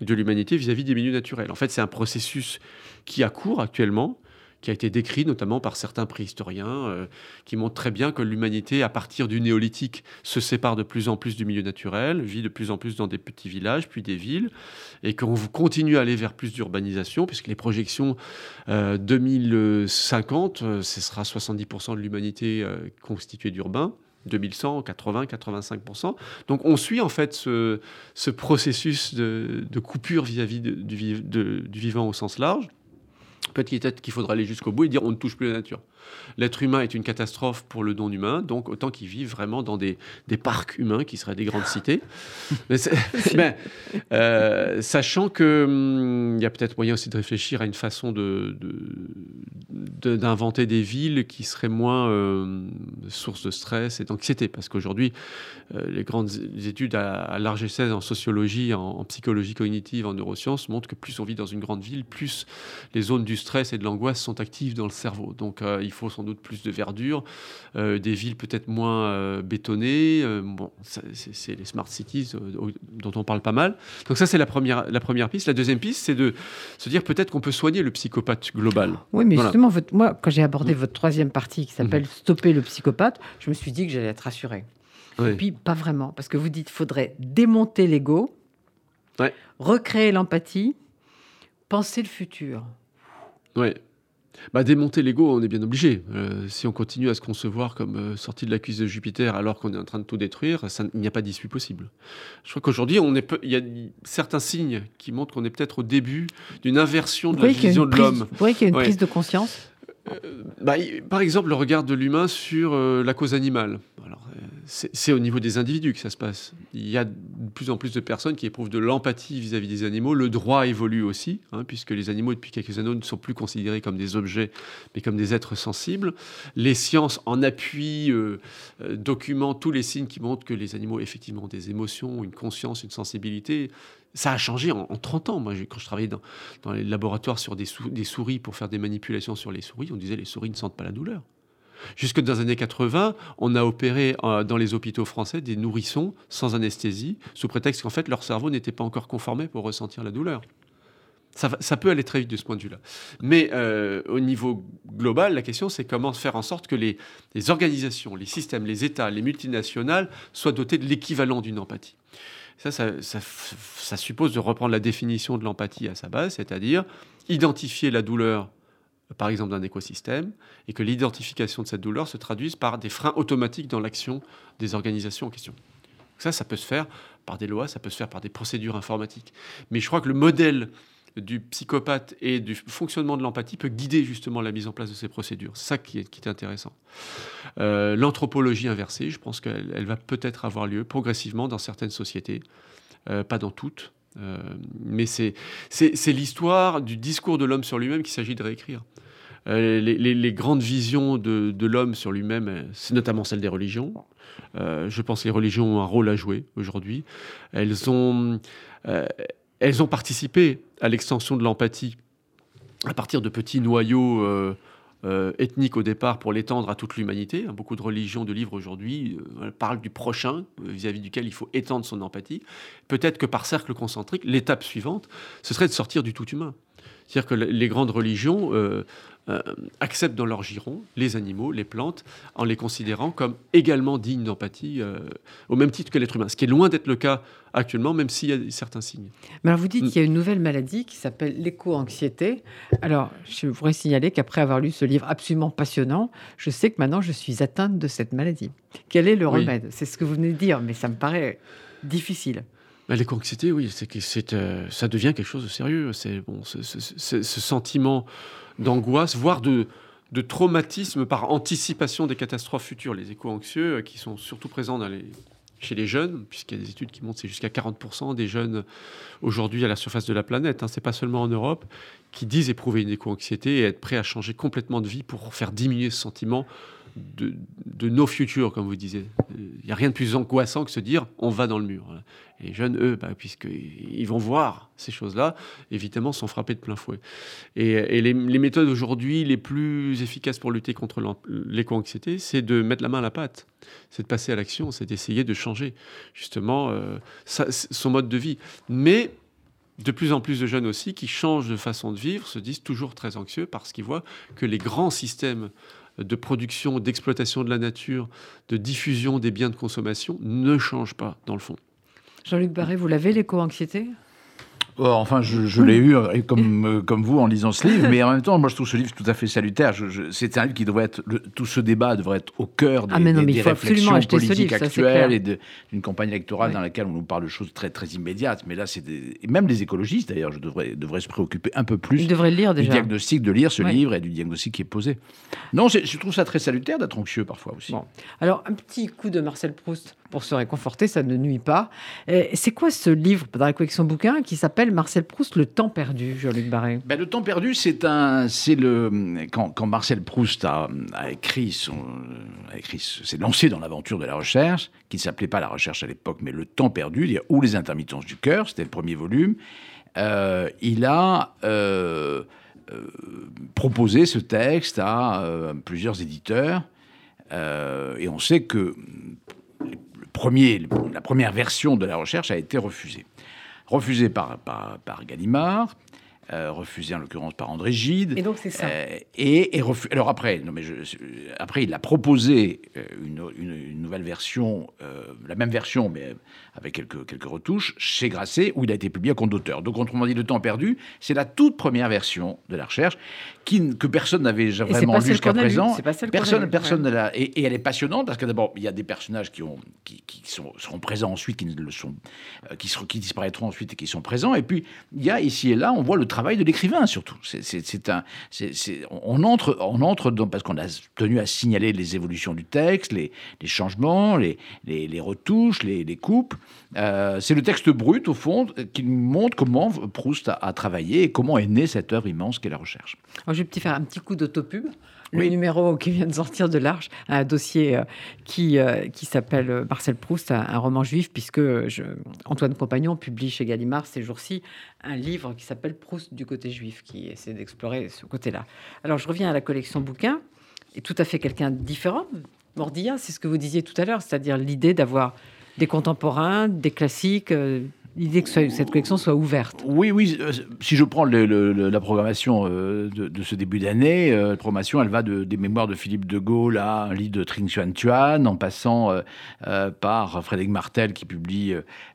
de l'humanité vis-à-vis des milieux naturels. En fait, c'est un processus qui a cours actuellement, qui a été décrit notamment par certains préhistoriens, euh, qui montrent très bien que l'humanité, à partir du néolithique, se sépare de plus en plus du milieu naturel, vit de plus en plus dans des petits villages, puis des villes, et qu'on continue à aller vers plus d'urbanisation, puisque les projections euh, 2050, euh, ce sera 70% de l'humanité euh, constituée d'urbains. 2100, 80, 85%. Donc on suit en fait ce, ce processus de, coupure vis-à-vis du vivant au sens large. Peut-être qu'il faudra aller jusqu'au bout et dire on ne touche plus la nature. L'être humain est une catastrophe pour le non-humain, donc autant qu'il vive vraiment dans des, des, parcs humains qui seraient des grandes cités. *laughs* mais, euh, sachant qu'il hum, y a peut-être moyen aussi de réfléchir à une façon de, d'inventer des villes qui seraient moins euh, source de stress et d'anxiété. Parce qu'aujourd'hui, euh, les grandes études à, large essai en sociologie, en, psychologie cognitive, en neurosciences montrent que plus on vit dans une grande ville, plus les zones du stress et de l'angoisse sont actives dans le cerveau. Donc euh, il faut sans doute plus de verdure, des villes peut-être moins bétonnées. bon, c'est les smart cities dont on parle pas mal. Donc ça, c'est la première, la première piste. La deuxième piste, c'est de se dire peut-être qu'on peut soigner le psychopathe global. Oui, mais justement, votre moi, quand j'ai abordé votre troisième partie qui s'appelle mhm. Stopper le psychopathe, je me suis dit que j'allais être rassuré. Et puis, pas vraiment, parce que vous dites qu'il faudrait démonter l'ego, recréer l'empathie, penser le futur. Oui. Bah, démonter l'ego, on est bien obligé. Euh, si on continue à se concevoir comme euh, sorti de la cuisse de Jupiter alors qu'on est en train de tout détruire, il n'y a pas d'issue possible. Je crois qu'aujourd'hui, il y a certains signes qui montrent qu'on est peut-être au début d'une inversion de la vision de l'homme. Vous voyez qu'il y a une prise de conscience? Bah, par exemple, le regard de l'humain sur la cause animale. Alors, c'est au niveau des individus que ça se passe. Il y a de plus en plus de personnes qui éprouvent de l'empathie vis-à-vis des animaux. Le droit évolue aussi, hein, puisque les animaux, depuis quelques années, ne sont plus considérés comme des objets, mais comme des êtres sensibles. Les sciences en appui euh, euh, documentent tous les signes qui montrent que les animaux, effectivement, ont des émotions, une conscience, une sensibilité. Ça a changé en, 30 ans. Moi, quand je travaillais dans, les laboratoires sur des, des souris pour faire des manipulations sur les souris, on disait les souris ne sentent pas la douleur. Jusque dans les années 80, on a opéré euh, dans les hôpitaux français des nourrissons sans anesthésie, sous prétexte qu'en fait leur cerveau n'était pas encore conformé pour ressentir la douleur. Ça, peut aller très vite de ce point de vue-là. Mais euh, au niveau global, la question, c'est comment faire en sorte que les, organisations, les systèmes, les États, les multinationales soient dotés de l'équivalent d'une empathie. Ça, ça, suppose de reprendre la définition de l'empathie à sa base, c'est-à-dire identifier la douleur par exemple d'un écosystème, et que l'identification de cette douleur se traduise par des freins automatiques dans l'action des organisations en question. Ça, ça peut se faire par des lois, ça peut se faire par des procédures informatiques. Mais je crois que le modèle du psychopathe et du fonctionnement de l'empathie peut guider justement la mise en place de ces procédures. C'est ça qui est, intéressant. Euh, l'anthropologie inversée, je pense qu'elle va peut-être avoir lieu progressivement dans certaines sociétés, euh, pas dans toutes. Euh, mais c'est l'histoire du discours de l'homme sur lui-même qu'il s'agit de réécrire. Les, grandes visions de, l'homme sur lui-même, c'est notamment celle des religions. je pense que les religions ont un rôle à jouer aujourd'hui. Elles ont, elles ont participé à l'extension de l'empathie à partir de petits noyaux euh, ethnique au départ pour l'étendre à toute l'humanité. Beaucoup de religions, de livres aujourd'hui euh, parlent du prochain euh, vis-à-vis duquel il faut étendre son empathie. Peut-être que par cercle concentrique, l'étape suivante, ce serait de sortir du tout humain. C'est-à-dire que les grandes religions euh, acceptent dans leur giron les animaux, les plantes, en les considérant comme également dignes d'empathie, euh, au même titre que l'être humain. Ce qui est loin d'être le cas actuellement, même s'il y a certains signes. Mais alors vous dites mm. qu'il y a une nouvelle maladie qui s'appelle l'éco-anxiété. Alors, je voudrais signaler qu'après avoir lu ce livre absolument passionnant, je sais que maintenant je suis atteinte de cette maladie. Quel est le remède? C'est ce que vous venez de dire, mais ça me paraît difficile. Bah, l'éco-anxiété, oui, c'est que euh, ça devient quelque chose de sérieux. C'est bon, ce sentiment d'angoisse, voire de, de traumatisme par anticipation des catastrophes futures. Les éco-anxieux, euh, qui sont surtout présents dans les, chez les jeunes, puisqu'il y a des études qui montrent que c'est jusqu'à 40% des jeunes aujourd'hui à la surface de la planète, hein, c'est pas seulement en Europe, qui disent éprouver une éco-anxiété et être prêts à changer complètement de vie pour faire diminuer ce sentiment de, de no future, comme vous disiez. Il n'y a rien de plus angoissant que se dire on va dans le mur. Et les jeunes, eux, bah, puisqu'ils vont voir ces choses-là, évidemment, sont frappés de plein fouet. Et, les, méthodes aujourd'hui les plus efficaces pour lutter contre l'éco-anxiété, c'est de mettre la main à la pâte, c'est de passer à l'action, c'est d'essayer de changer justement euh, son mode de vie. Mais de plus en plus de jeunes aussi qui changent de façon de vivre se disent toujours très anxieux parce qu'ils voient que les grands systèmes de production, d'exploitation de la nature, de diffusion des biens de consommation ne changent pas dans le fond. Jean-Luc Barré, vous l'avez l'éco-anxiété? Enfin, je, l'ai eu euh, comme, euh, comme vous en lisant ce livre, mais en même temps, moi je trouve ce livre tout à fait salutaire. c'est un livre qui devrait être. tout ce débat devrait être au cœur des, ah, réflexions politiques actuelles et d'une campagne électorale dans laquelle on nous parle de choses très, très immédiates. Mais là, c'est même les écologistes d'ailleurs, je devrais, devrais se préoccuper un peu plus lire, du diagnostic, de lire ce livre et du diagnostic qui est posé. Non, je trouve ça très salutaire d'être anxieux parfois aussi. Bon. Alors, un petit coup de Marcel Proust pour se réconforter, ça ne nuit pas. C'est quoi ce livre dans la collection bouquins qui s'appelle Marcel Proust, Le temps perdu, Jean-Luc Barré ben, Le temps perdu, c'est un, c'est le quand, Marcel Proust a, écrit a écrit, s'est lancé dans l'aventure de la recherche, qui ne s'appelait pas la recherche à l'époque, mais Le temps perdu, ou les intermittences du cœur, c'était le premier volume. Euh, il a euh, euh, proposé ce texte à plusieurs éditeurs. et on sait que premier, la première version de la recherche a été refusée. Refusée par, par, par Gallimard, euh, refusé en l'occurrence par André Gide. Et donc c'est ça. Euh, et, et alors après, non mais je, après il a proposé euh, une, une, nouvelle version, la même version mais avec quelques, quelques retouches chez Grasset où il a été publié à compte d'auteur. Donc autrement dit, le temps perdu, c'est la toute première version de la recherche qui, que personne n'avait vraiment lu jusqu'à présent. personne, personne l'a. Et, elle est passionnante parce que d'abord il y a des personnages qui ont qui, qui sont, seront présents ensuite, qui ne le sont, qui, qui disparaîtront ensuite et qui sont présents. Et puis il y a ici et là, on voit le travail de l'écrivain surtout. C'est un, on entre, on entre dans, parce qu'on a tenu à signaler les évolutions du texte, les, changements, les, retouches, les, coupes. Euh, c'est le texte brut au fond qui montre comment Proust a, travaillé et comment est née cette œuvre immense qu'est la recherche. Alors, je vais faire un petit coup d'autopub le numéro qui vient de sortir de l'Arche, un dossier euh, qui, euh, qui s'appelle euh, Marcel Proust, un, roman juif, puisque Antoine Compagnon publie chez Gallimard ces jours-ci un livre qui s'appelle Proust du côté juif, qui essaie d'explorer ce côté-là. Alors je reviens à la collection bouquins, et tout à fait quelqu'un de différent. Mordilla, c'est ce que vous disiez tout à l'heure, c'est-à-dire l'idée d'avoir des contemporains, des classiques, l'idée que cette collection soit ouverte. Oui, oui. Euh, si je prends la programmation euh, de, ce début d'année, euh, la programmation, elle va de, des mémoires de Philippe de Gaulle à un livre de Trinh Xuan Tuan, en passant par Frédéric Martel qui publie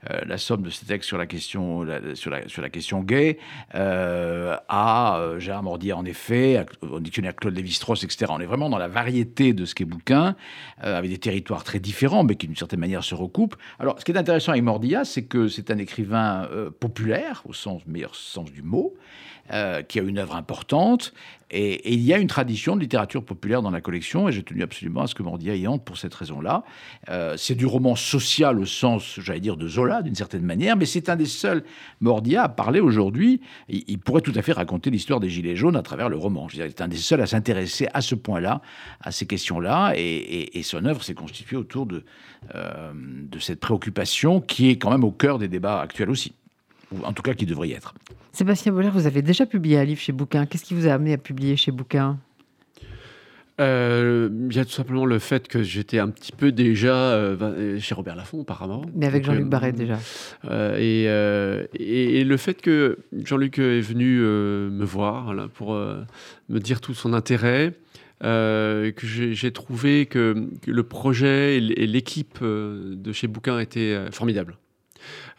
la somme de ses textes sur la question, sur, la, question gay, à Gérard Mordier, en effet, au dictionnaire Claude Lévi-Strauss, etc. On est vraiment dans la variété de ce qu'est bouquin, avec des territoires très différents, mais qui d'une certaine manière se recoupent. Alors, ce qui est intéressant avec Mordia, c'est que c'est un écrivain écrivain euh, populaire, au meilleur sens du mot, euh, qui a une œuvre importante. Et, il y a une tradition de littérature populaire dans la collection, et j'ai tenu absolument à ce que Mordia y entre pour cette raison-là. Euh, c'est du roman social au sens, j'allais dire, de Zola, d'une certaine manière, mais c'est un des seuls Mordia à parler aujourd'hui. Il, pourrait tout à fait raconter l'histoire des Gilets jaunes à travers le roman. C'est un des seuls à s'intéresser à ce point-là, à ces questions-là, et, son œuvre s'est constituée autour de, de cette préoccupation qui est quand même au cœur des débats actuels aussi ou en tout cas qui devrait y être. Sébastien Boller, vous avez déjà publié un livre chez Bouquin. Qu'est-ce qui vous a amené à publier chez Bouquin? Euh, il y a tout simplement le fait que j'étais un petit peu déjà euh, chez Robert Laffont apparemment. Mais avec Jean-Luc euh, Barret déjà. Et, et, le fait que Jean-Luc est venu me voir là, pour me dire tout son intérêt, que j'ai trouvé que, que, le projet et l'équipe de chez Bouquin étaient formidables.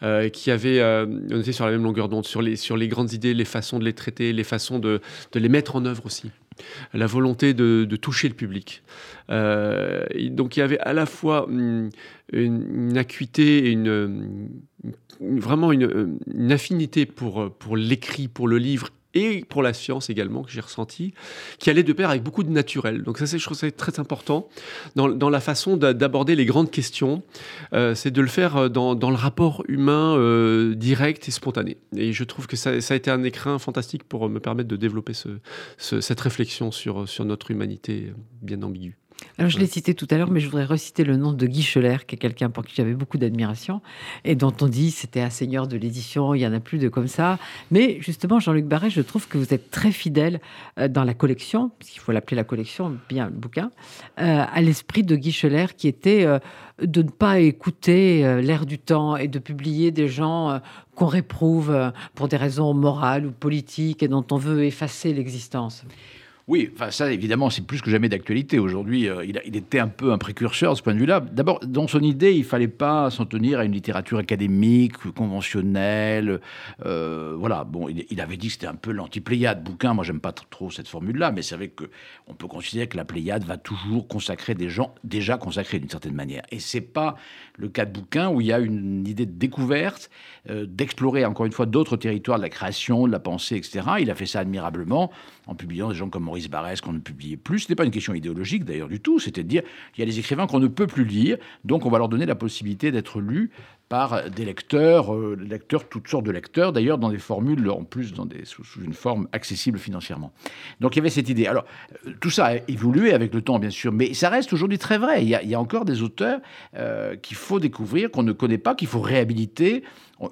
Euh, qui avait, euh, on était sur la même longueur d'onde, sur les, sur les grandes idées, les façons de les traiter, les façons de, de les mettre en œuvre aussi. La volonté de, de toucher le public. Euh, donc il y avait à la fois une, une, acuité et une, vraiment une, une, affinité pour, pour l'écrit, pour le livre et pour la science également que j'ai ressenti, qui allait de pair avec beaucoup de naturel. Donc ça, je trouve ça très important dans, la façon d'aborder les grandes questions, euh, c'est de le faire euh, dans, le rapport humain euh, direct et spontané. Et je trouve que ça, a été un écrin fantastique pour me permettre de développer ce, cette réflexion sur notre humanité bien ambiguë. Alors, je l'ai cité tout à l'heure, mais je voudrais reciter le nom de Guy Scheller, qui est quelqu'un pour qui j'avais beaucoup d'admiration, et dont on dit c'était un seigneur de l'édition, il y en a plus de comme ça. Mais justement, Jean-Luc Barret, je trouve que vous êtes très fidèle euh, dans la collection, qu'il faut l'appeler la collection, bien le bouquin, euh, à l'esprit de Guy Scheller, qui était euh, de ne pas écouter l'air du temps et de publier des gens qu'on réprouve pour des raisons morales ou politiques et dont on veut effacer l'existence. Oui, enfin ça évidemment c'est plus que jamais d'actualité. Aujourd'hui, euh, il, était un peu un précurseur de ce point de vue-là. D'abord, dans son idée, il fallait pas s'en tenir à une littérature académique, conventionnelle. Euh, voilà, bon, il, avait dit que c'était un peu l'anti-Pléiade bouquin. Moi, j'aime pas trop cette formule-là, mais c'est vrai que on peut considérer que la Pléiade va toujours consacrer des gens déjà consacrés d'une certaine manière. Et c'est pas le cas de bouquin où il y a une idée de découverte, euh, d'explorer encore une fois d'autres territoires de la création, de la pensée, etc. Il a fait ça admirablement en publiant des gens comme Maurice Barrès qu'on ne publiait plus. Ce n'est pas une question idéologique d'ailleurs du tout, c'était de dire il y a des écrivains qu'on ne peut plus lire, donc on va leur donner la possibilité d'être lus par des lecteurs, euh, lecteurs, toutes sortes de lecteurs, d'ailleurs dans des formules en plus dans des, sous, une forme accessible financièrement. Donc il y avait cette idée. Alors euh, tout ça a évolué avec le temps bien sûr, mais ça reste aujourd'hui très vrai. Il y, a, il y a, encore des auteurs euh, qu'il faut découvrir, qu'on ne connaît pas, qu'il faut réhabiliter.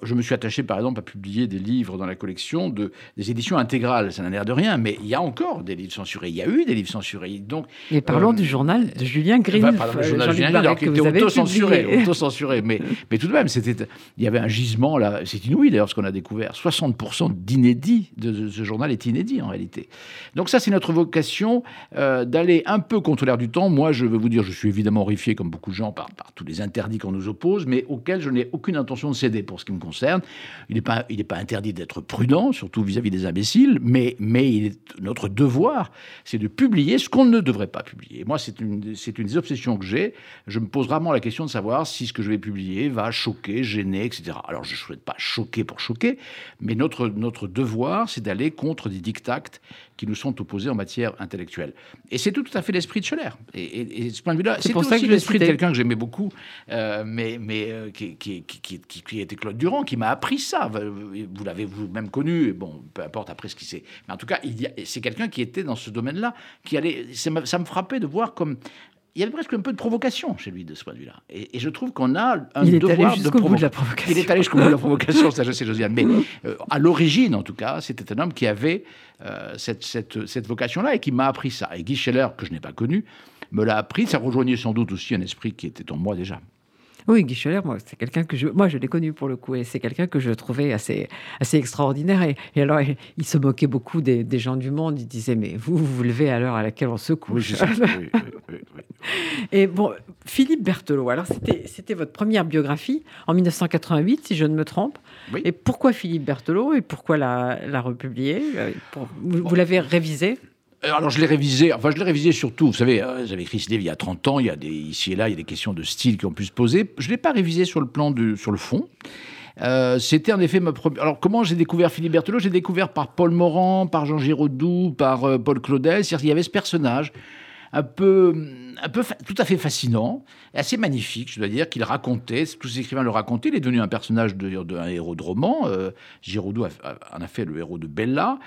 Je me suis attaché, par exemple, à publier des livres dans la collection de, des éditions intégrales. Ça n'a l'air de rien, mais il y a encore des livres censurés. Il y a eu des livres censurés. Donc, et parlons euh, du journal de Julien Green. Bah, pardon, le journal de Julien Green, qui était auto-censuré. *laughs* Auto mais, mais tout de même, c'était, il y avait un gisement là. C'est inouï d'ailleurs ce qu'on a découvert. 60% d'inédits de ce journal est inédit en réalité. Donc ça, c'est notre vocation euh, d'aller un peu contre l'air du temps. Moi, je veux vous dire, je suis évidemment horrifié, comme beaucoup de gens, par, par tous les interdits qu'on nous oppose, mais auxquels je n'ai aucune intention de céder pour ce qui me concerne. Il n'est pas, interdit d'être prudent, surtout vis-à-vis des imbéciles, mais, il est, notre devoir, c'est de publier ce qu'on ne devrait pas publier. Moi, c'est une, des obsessions que j'ai. Je me pose vraiment la question de savoir si ce que je vais publier va choquer, gêner, etc. Alors, je ne souhaite pas choquer pour choquer, mais notre, notre devoir, c'est d'aller contre des dictates qui nous sont opposés en matière intellectuelle. Et c'est tout, à fait l'esprit de Scheller. Et, et, ce point de vue-là, c'est aussi l'esprit de quelqu'un que j'aimais beaucoup, euh, mais, mais euh, qui, qui, qui, qui, était Claude Durand, qui m'a appris ça. Vous l'avez vous-même connu, bon, peu importe après ce qui s'est. Mais en tout cas, c'est quelqu'un qui était dans ce domaine-là, qui allait. Ça me frappait de voir comme il y avait presque un peu de provocation chez lui de ce point de vue-là. Et, je trouve qu'on a un il devoir de, bout de la provocation. Il est allé jusqu'au bout de la provocation, ça je sais, Josiane. Mais euh, à l'origine, en tout cas, c'était un homme qui avait euh, cette, cette, cette vocation-là et qui m'a appris ça. Et Guy Scheller, que je n'ai pas connu, me l'a appris. Ça rejoignait sans doute aussi un esprit qui était en moi déjà. Oui, Guy Scheller, moi, c'est quelqu'un que je, moi, je l'ai connu pour le coup, et c'est quelqu'un que je trouvais assez, assez extraordinaire. Et, alors, il, se moquait beaucoup des, gens du monde. Il disait, mais vous, vous vous levez à l'heure à laquelle on se couche. Oui, oui, *laughs* et bon, Philippe Berthelot, alors c'était, c'était votre première biographie en 1988, si je ne me trompe. Et pourquoi Philippe Berthelot et pourquoi la, la republier euh, Vous, l'avez révisé euh, alors je l'ai révisé, enfin je l'ai révisé surtout, vous savez, euh, j'avais écrit ce livre il y a 30 ans, il y a des, ici et là, il y a des questions de style qui ont pu se poser. Je ne l'ai pas révisé sur le plan de, sur le fond. Euh, c'était en effet ma première. Alors, comment j'ai découvert Philippe Berthelot? J'ai découvert par Paul Morand, par Jean Giraudoux, par Paul Claudel. C'est-à-dire qu'il y avait ce personnage un peu, un peu tout à fait fascinant, assez magnifique, je dois dire, qu'il racontait, tous ces écrivains le racontaient, il est devenu un personnage d'un de, héros de roman, euh, Giraudoux en a fait le héros de Bella,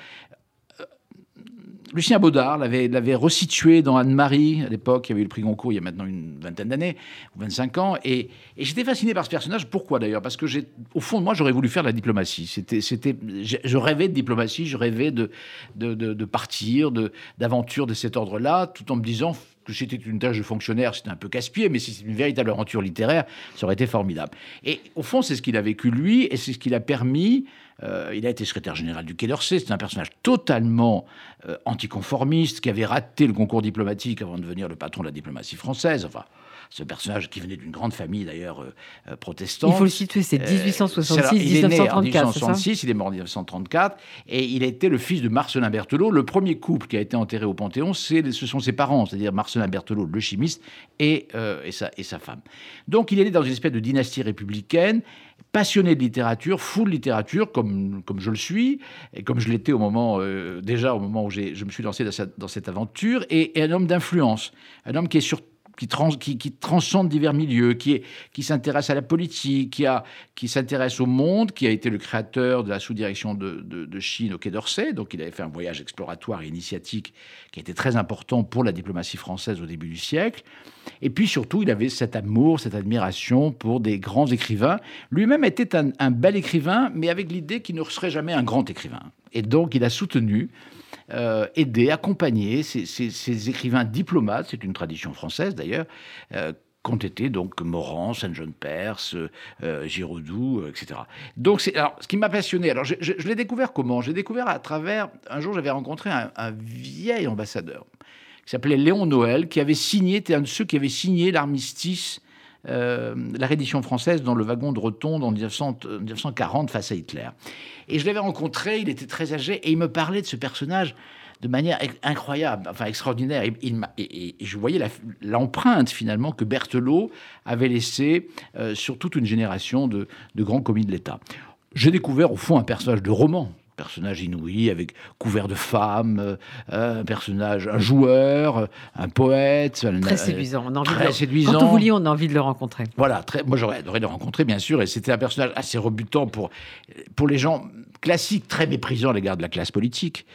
Lucien Baudard l'avait resitué dans Anne-Marie, à l'époque, il y avait eu le prix Goncourt il y a maintenant une vingtaine d'années, ou 25 ans, et, j'étais fasciné par ce personnage. Pourquoi d'ailleurs? Parce que, au fond de moi, j'aurais voulu faire de la diplomatie. C'était, je rêvais de diplomatie, je rêvais de, partir, d'aventures de, cet ordre-là, tout en me disant que c'était une tâche de fonctionnaire, c'était un peu casse-pied, mais si c'est une véritable aventure littéraire, ça aurait été formidable. Et au fond, c'est ce qu'il a vécu lui, et c'est ce qui l'a permis euh, il a été secrétaire général du Quai d'Orsay. C'est un personnage totalement euh, anticonformiste qui avait raté le concours diplomatique avant de devenir le patron de la diplomatie française. Enfin, ce personnage qui venait d'une grande famille d'ailleurs euh, protestante. Il faut le situer, c'est 1866, il est né en 1866, il est mort en 1934, et il été le fils de Marcelin Berthelot. Le premier couple qui a été enterré au Panthéon, ce sont ses parents, c'est-à-dire Marcelin Berthelot, le chimiste, et, et, sa, et sa femme. Donc il est né dans une espèce de dynastie républicaine passionné de littérature, fou de littérature, comme, comme je le suis, et comme je l'étais au moment, euh, déjà au moment où je me suis lancé dans cette, dans cette aventure, et, et un homme d'influence, un homme qui est sur qui, trans, qui, qui, transcende divers milieux, qui, s'intéresse à la politique, qui, a, s'intéresse au monde, qui a été le créateur de la sous-direction de, Chine au Quai d'Orsay. Donc il avait fait un voyage exploratoire et initiatique qui était très important pour la diplomatie française au début du siècle. Et puis surtout, il avait cet amour, cette admiration pour des grands écrivains. Lui-même était un, un bel écrivain, mais avec l'idée qu'il ne serait jamais un grand écrivain. Et donc il a soutenu euh, aider, accompagner ces, écrivains diplomates, c'est une tradition française d'ailleurs, euh, qu'ont été donc Morand, Saint-Jean-de-Perse, euh, Giraudoux, euh, etc. Donc, alors, ce qui m'a passionné, alors je l'ai découvert comment? J'ai découvert à travers, un jour j'avais rencontré un, un vieil ambassadeur qui s'appelait Léon Noël, qui avait signé, était un de ceux qui avait signé l'armistice, euh, la reddition française dans le wagon de Rotonde en 1900 euh, 1940 face à Hitler. Et je l'avais rencontré, il était très âgé, et il me parlait de ce personnage de manière incroyable, enfin extraordinaire. Et, il et- je voyais l'empreinte finalement que Berthelot avait laissée euh, sur toute une génération de grands commis de l'État. J'ai découvert au fond un personnage de roman. Personnage inouï, avec couvert de femmes, euh, un personnage, un joueur, un poète. Très euh, séduisant. On a envie très de séduisant. Quand on vous lit, on a envie de le rencontrer. Voilà, très, moi j'aurais adoré le rencontrer, bien sûr, et c'était un personnage assez rebutant pour, pour les gens classiques, très méprisants à l'égard de la classe politique.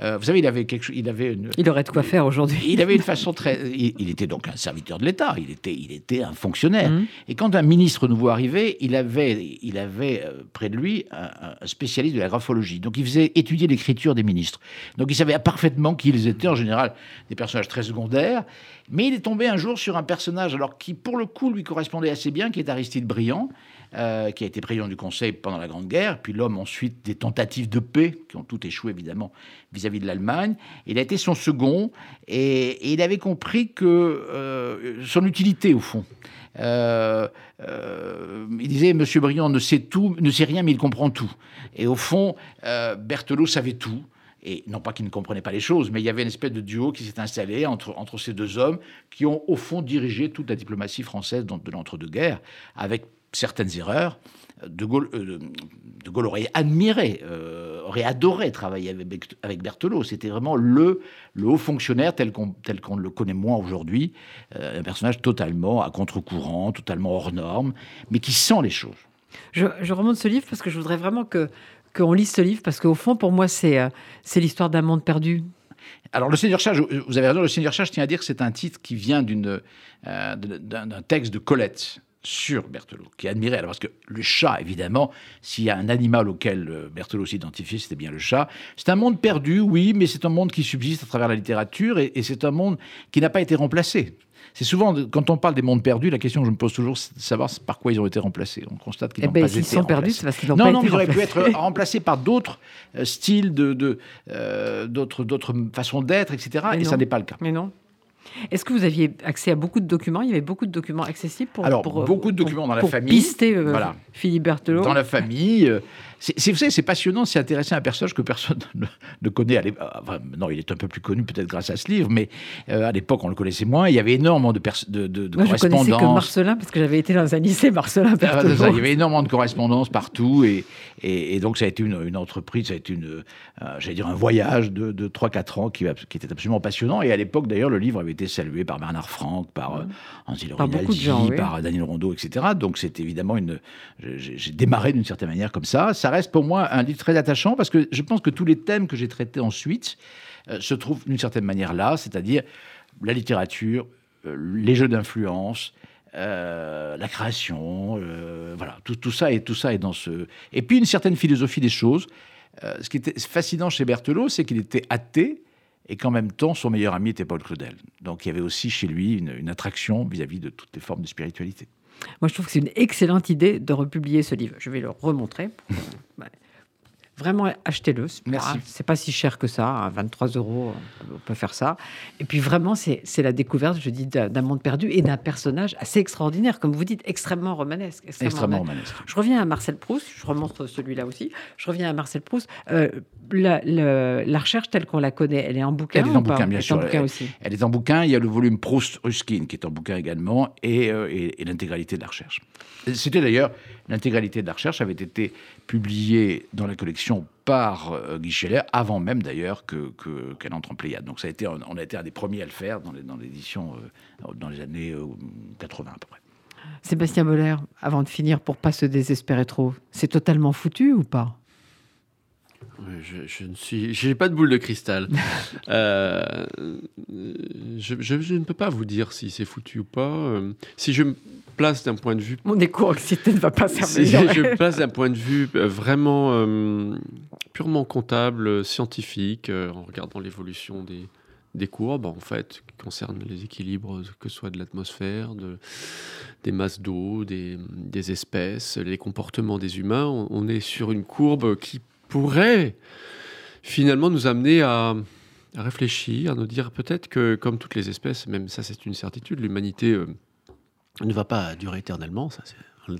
Euh, vous savez, il avait quelque chose, il avait une, Il aurait de quoi faire aujourd'hui. il avait une façon très. Il, il était donc un serviteur de l'État, il était, il était un fonctionnaire. Mhm. Et quand un ministre nouveau arrivait, il avait, il avait euh, près de lui un, un spécialiste de la graphologie. Donc il faisait étudier l'écriture des ministres. Donc il savait parfaitement qui ils étaient, en général des personnages très secondaires. Mais il est tombé un jour sur un personnage, alors qui pour le coup lui correspondait assez bien, qui est Aristide Briand. Euh, qui a été président du Conseil pendant la Grande Guerre, puis l'homme ensuite des tentatives de paix, qui ont toutes échoué évidemment vis-à-vis de l'Allemagne. Il a été son second, et, il avait compris que euh, son utilité au fond. Euh, il disait Monsieur Briand ne sait tout, ne sait rien, mais il comprend tout. Et au fond, Berthelot savait tout. Et non pas qu'il ne comprenait pas les choses, mais il y avait une espèce de duo qui s'est installé entre, entre ces deux hommes qui ont au fond dirigé toute la diplomatie française de l'entre-deux-guerres, avec certaines erreurs. De Gaulle, euh, de Gaulle aurait admiré, euh, aurait adoré travailler avec, Berthelot. C'était vraiment le, le haut fonctionnaire tel qu'on le connaît moins aujourd'hui. Euh, un personnage totalement à contre-courant, totalement hors norme, mais qui sent les choses. Je, je remonte ce livre parce que je voudrais vraiment que qu'on lise ce livre parce qu'au fond, pour moi, c'est c'est l'histoire d'un monde perdu. Alors, le Seigneur Chat, je- vous avez raison, le Seigneur Chat, je tiens à dire que c'est un titre qui vient d'un texte de Colette sur Berthelot, qui est admiré. Alors, parce que le chat, évidemment, s'il y a un animal auquel euh, Berthelot s'identifiait, c'était bien le chat. C'est un monde perdu, oui, mais c'est un monde qui subsiste à travers la littérature et, et c'est un monde qui n'a pas été remplacé. C'est souvent, quand on parle des mondes perdus, la question que je me pose toujours, c'est de savoir par quoi ils ont été remplacés. On constate qu'ils Eh n'ont ben, pas été sont perdus, remplacés. c'est parce qu'ils n'ont Non, pas non, été mais ils auraient pu être remplacés *laughs* par d'autres euh, styles, de, de, euh, d'autres, façons d'être, etc. Mais et ça non. n'est pas le cas. Mais non. Est-ce que vous aviez accès à beaucoup de documents? Il y avait beaucoup de documents accessibles pour. Alors, pour, euh, beaucoup de pour- documents dans la famille. pister euh, Voilà. Philippe Berthelot. Dans la famille. euh, C'est, vous savez, c'est passionnant, c'est intéressant un personnage que personne *laughs* ne, ne connaît. À l'époque. Enfin, non, il est un peu plus connu peut-être grâce à ce livre, mais euh, à l'époque, on le connaissait moins. Il y avait énormément de, pers- de, de, de Moi, je connaissais que correspondances. Marcelin parce que j'avais été dans un lycée Marcelin Ah, ça, il y avait énormément de correspondances partout et, et, et donc ça a été une, une entreprise, ça a été une, euh, j'allais dire un voyage de, de 3-4 ans qui, qui était absolument passionnant. Et à l'époque, d'ailleurs, le livre avait été salué par Bernard Franck, par euh, Angelo Par Rinaldi, gens, oui. par Daniel Rondeau, etc. Donc c'est évidemment une. J'ai démarré d'une certaine manière comme ça. Ça reste pour moi un livre très attachant parce que je pense que tous les thèmes que j'ai traités ensuite euh, se trouvent d'une certaine manière là, c'est-à-dire la littérature, euh, les jeux d'influence, euh, la création, euh, voilà, tout, tout ça et tout ça est dans ce. Et puis une certaine philosophie des choses. Euh, ce qui était fascinant chez Berthelot, c'est qu'il était athée et qu'en même temps son meilleur ami était Paul Claudel. Donc il y avait aussi chez lui une, une attraction vis-à-vis de toutes les formes de spiritualité. Moi, je trouve que c'est une excellente idée de republier ce livre. Je vais le remontrer. *laughs* Vraiment, achetez-le. C'est pas- Merci. C'est pas si cher que ça. À 23 euros, on peut faire ça. Et puis, vraiment, c'est la découverte, je dis, d'un monde perdu et d'un personnage assez extraordinaire, comme vous dites, extrêmement romanesque. Extrêmement romanesque. romanesque. Je reviens à Marcel Proust, je remontre celui-là aussi. Je reviens à Marcel Proust. Euh, la, recherche telle qu'on la connaît, elle est en bouquin Elle est en ou pas bouquin, bien Elle est sûr. en bouquin aussi. Elle est en bouquin, il y a le volume Proust-Ruskin qui est en bouquin également, et, euh, et- et l'intégralité de la recherche. C'était d'ailleurs, l'intégralité de la recherche avait été publiée dans la collection par euh, Guy Scheller, avant même d'ailleurs que- que- qu'elle entre en Pléiade. Donc ça a été, on a été un des premiers à le faire dans l'édition euh, dans les années euh, 80 à peu près. Sébastien Boller, avant de finir, pour pas se désespérer trop, c'est totalement foutu ou pas? Je, je ne suis, j'ai pas de boule de cristal. *laughs* Euh, je, je- je ne peux pas vous dire si c'est foutu ou pas. Euh, Si je me place d'un point de vue, Mon éco-anxiété ne va pas si servir. je me place d'un point de vue euh, vraiment euh, purement comptable, scientifique, en regardant l'évolution des, des courbes, en fait, qui concernent les équilibres, que ce soit de l'atmosphère, de, des masses d'eau, des, des, espèces, les comportements des humains. On, on, est sur une courbe qui pourrait finalement nous amener à, réfléchir, à nous dire peut-être que, comme toutes les espèces, même ça c'est une certitude, l'humanité euh, ne va pas durer éternellement, ça c'est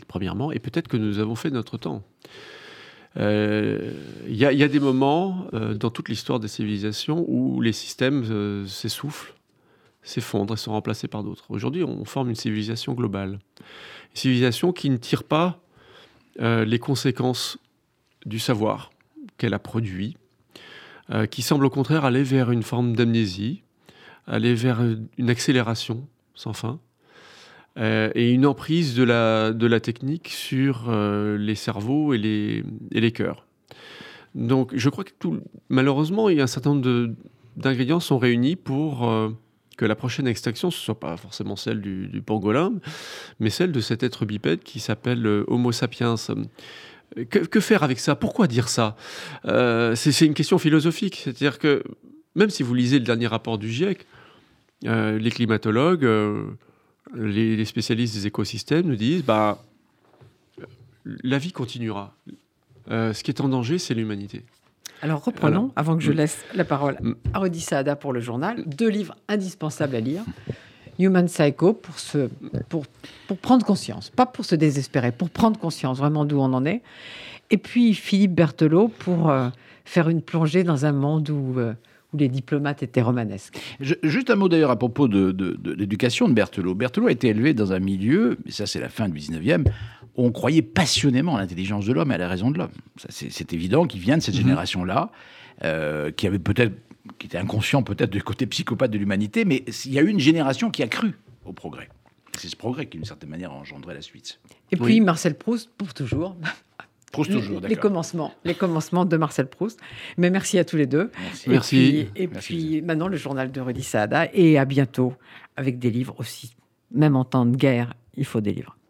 premièrement, et peut-être que nous avons fait notre temps. Il euh, y, a des moments euh, dans toute l'histoire des civilisations où les systèmes s'essoufflent, s'effondrent et sont remplacés par d'autres. Aujourd'hui, on forme une civilisation globale. Une civilisation qui ne tire pas les conséquences du savoir qu'elle a produit, euh, qui semble au contraire aller vers une forme d'amnésie, aller vers une accélération sans fin, euh, et une emprise de la, de la technique sur euh, les cerveaux et les, et les cœurs. Donc je crois que tout, malheureusement, il y a un certain nombre d'ingrédients sont réunis pour que la prochaine extinction, ce ne soit pas forcément celle du, du, pangolin, mais celle de cet être bipède qui s'appelle Homo sapiens. Que, que, faire avec ça? Pourquoi dire ça? Euh, C'est une question philosophique. C'est-à-dire que même si vous lisez le dernier rapport du GIEC, euh, les climatologues, euh, les, les, spécialistes des écosystèmes nous disent bah, la vie continuera. Ce qui est en danger, c'est l'humanité. Alors reprenons, Alors, avant que je laisse la parole à Rodi Saada pour le journal, deux livres indispensables à lire. Human Psycho pour, se, pour, pour prendre conscience, pas pour se désespérer, pour prendre conscience vraiment d'où on en est. Et puis Philippe Berthelot pour euh, faire une plongée dans un monde où, euh, où les diplomates étaient romanesques. Je, juste un mot d'ailleurs à propos de, de, de l'éducation de Berthelot. Berthelot a été élevé dans un milieu, et ça c'est la fin du 19e, où on croyait passionnément à l'intelligence de l'homme et à la raison de l'homme. C'est évident qu'il vient de cette mmh. génération-là, euh, qui avait peut-être qui était inconscient peut-être du côté psychopathe de l'humanité, mais il y a eu une génération qui a cru au progrès. C'est ce progrès qui, d'une certaine manière, a engendré la suite. Et puis oui. Marcel Proust, pour toujours. *laughs* Proust toujours, les commencements, les commencements de Marcel Proust. Mais merci à tous les deux. Merci. Et merci. Puis, et merci. puis maintenant, le journal de Rudy Saada. Et à bientôt avec des livres aussi. Même en temps de guerre, il faut des livres.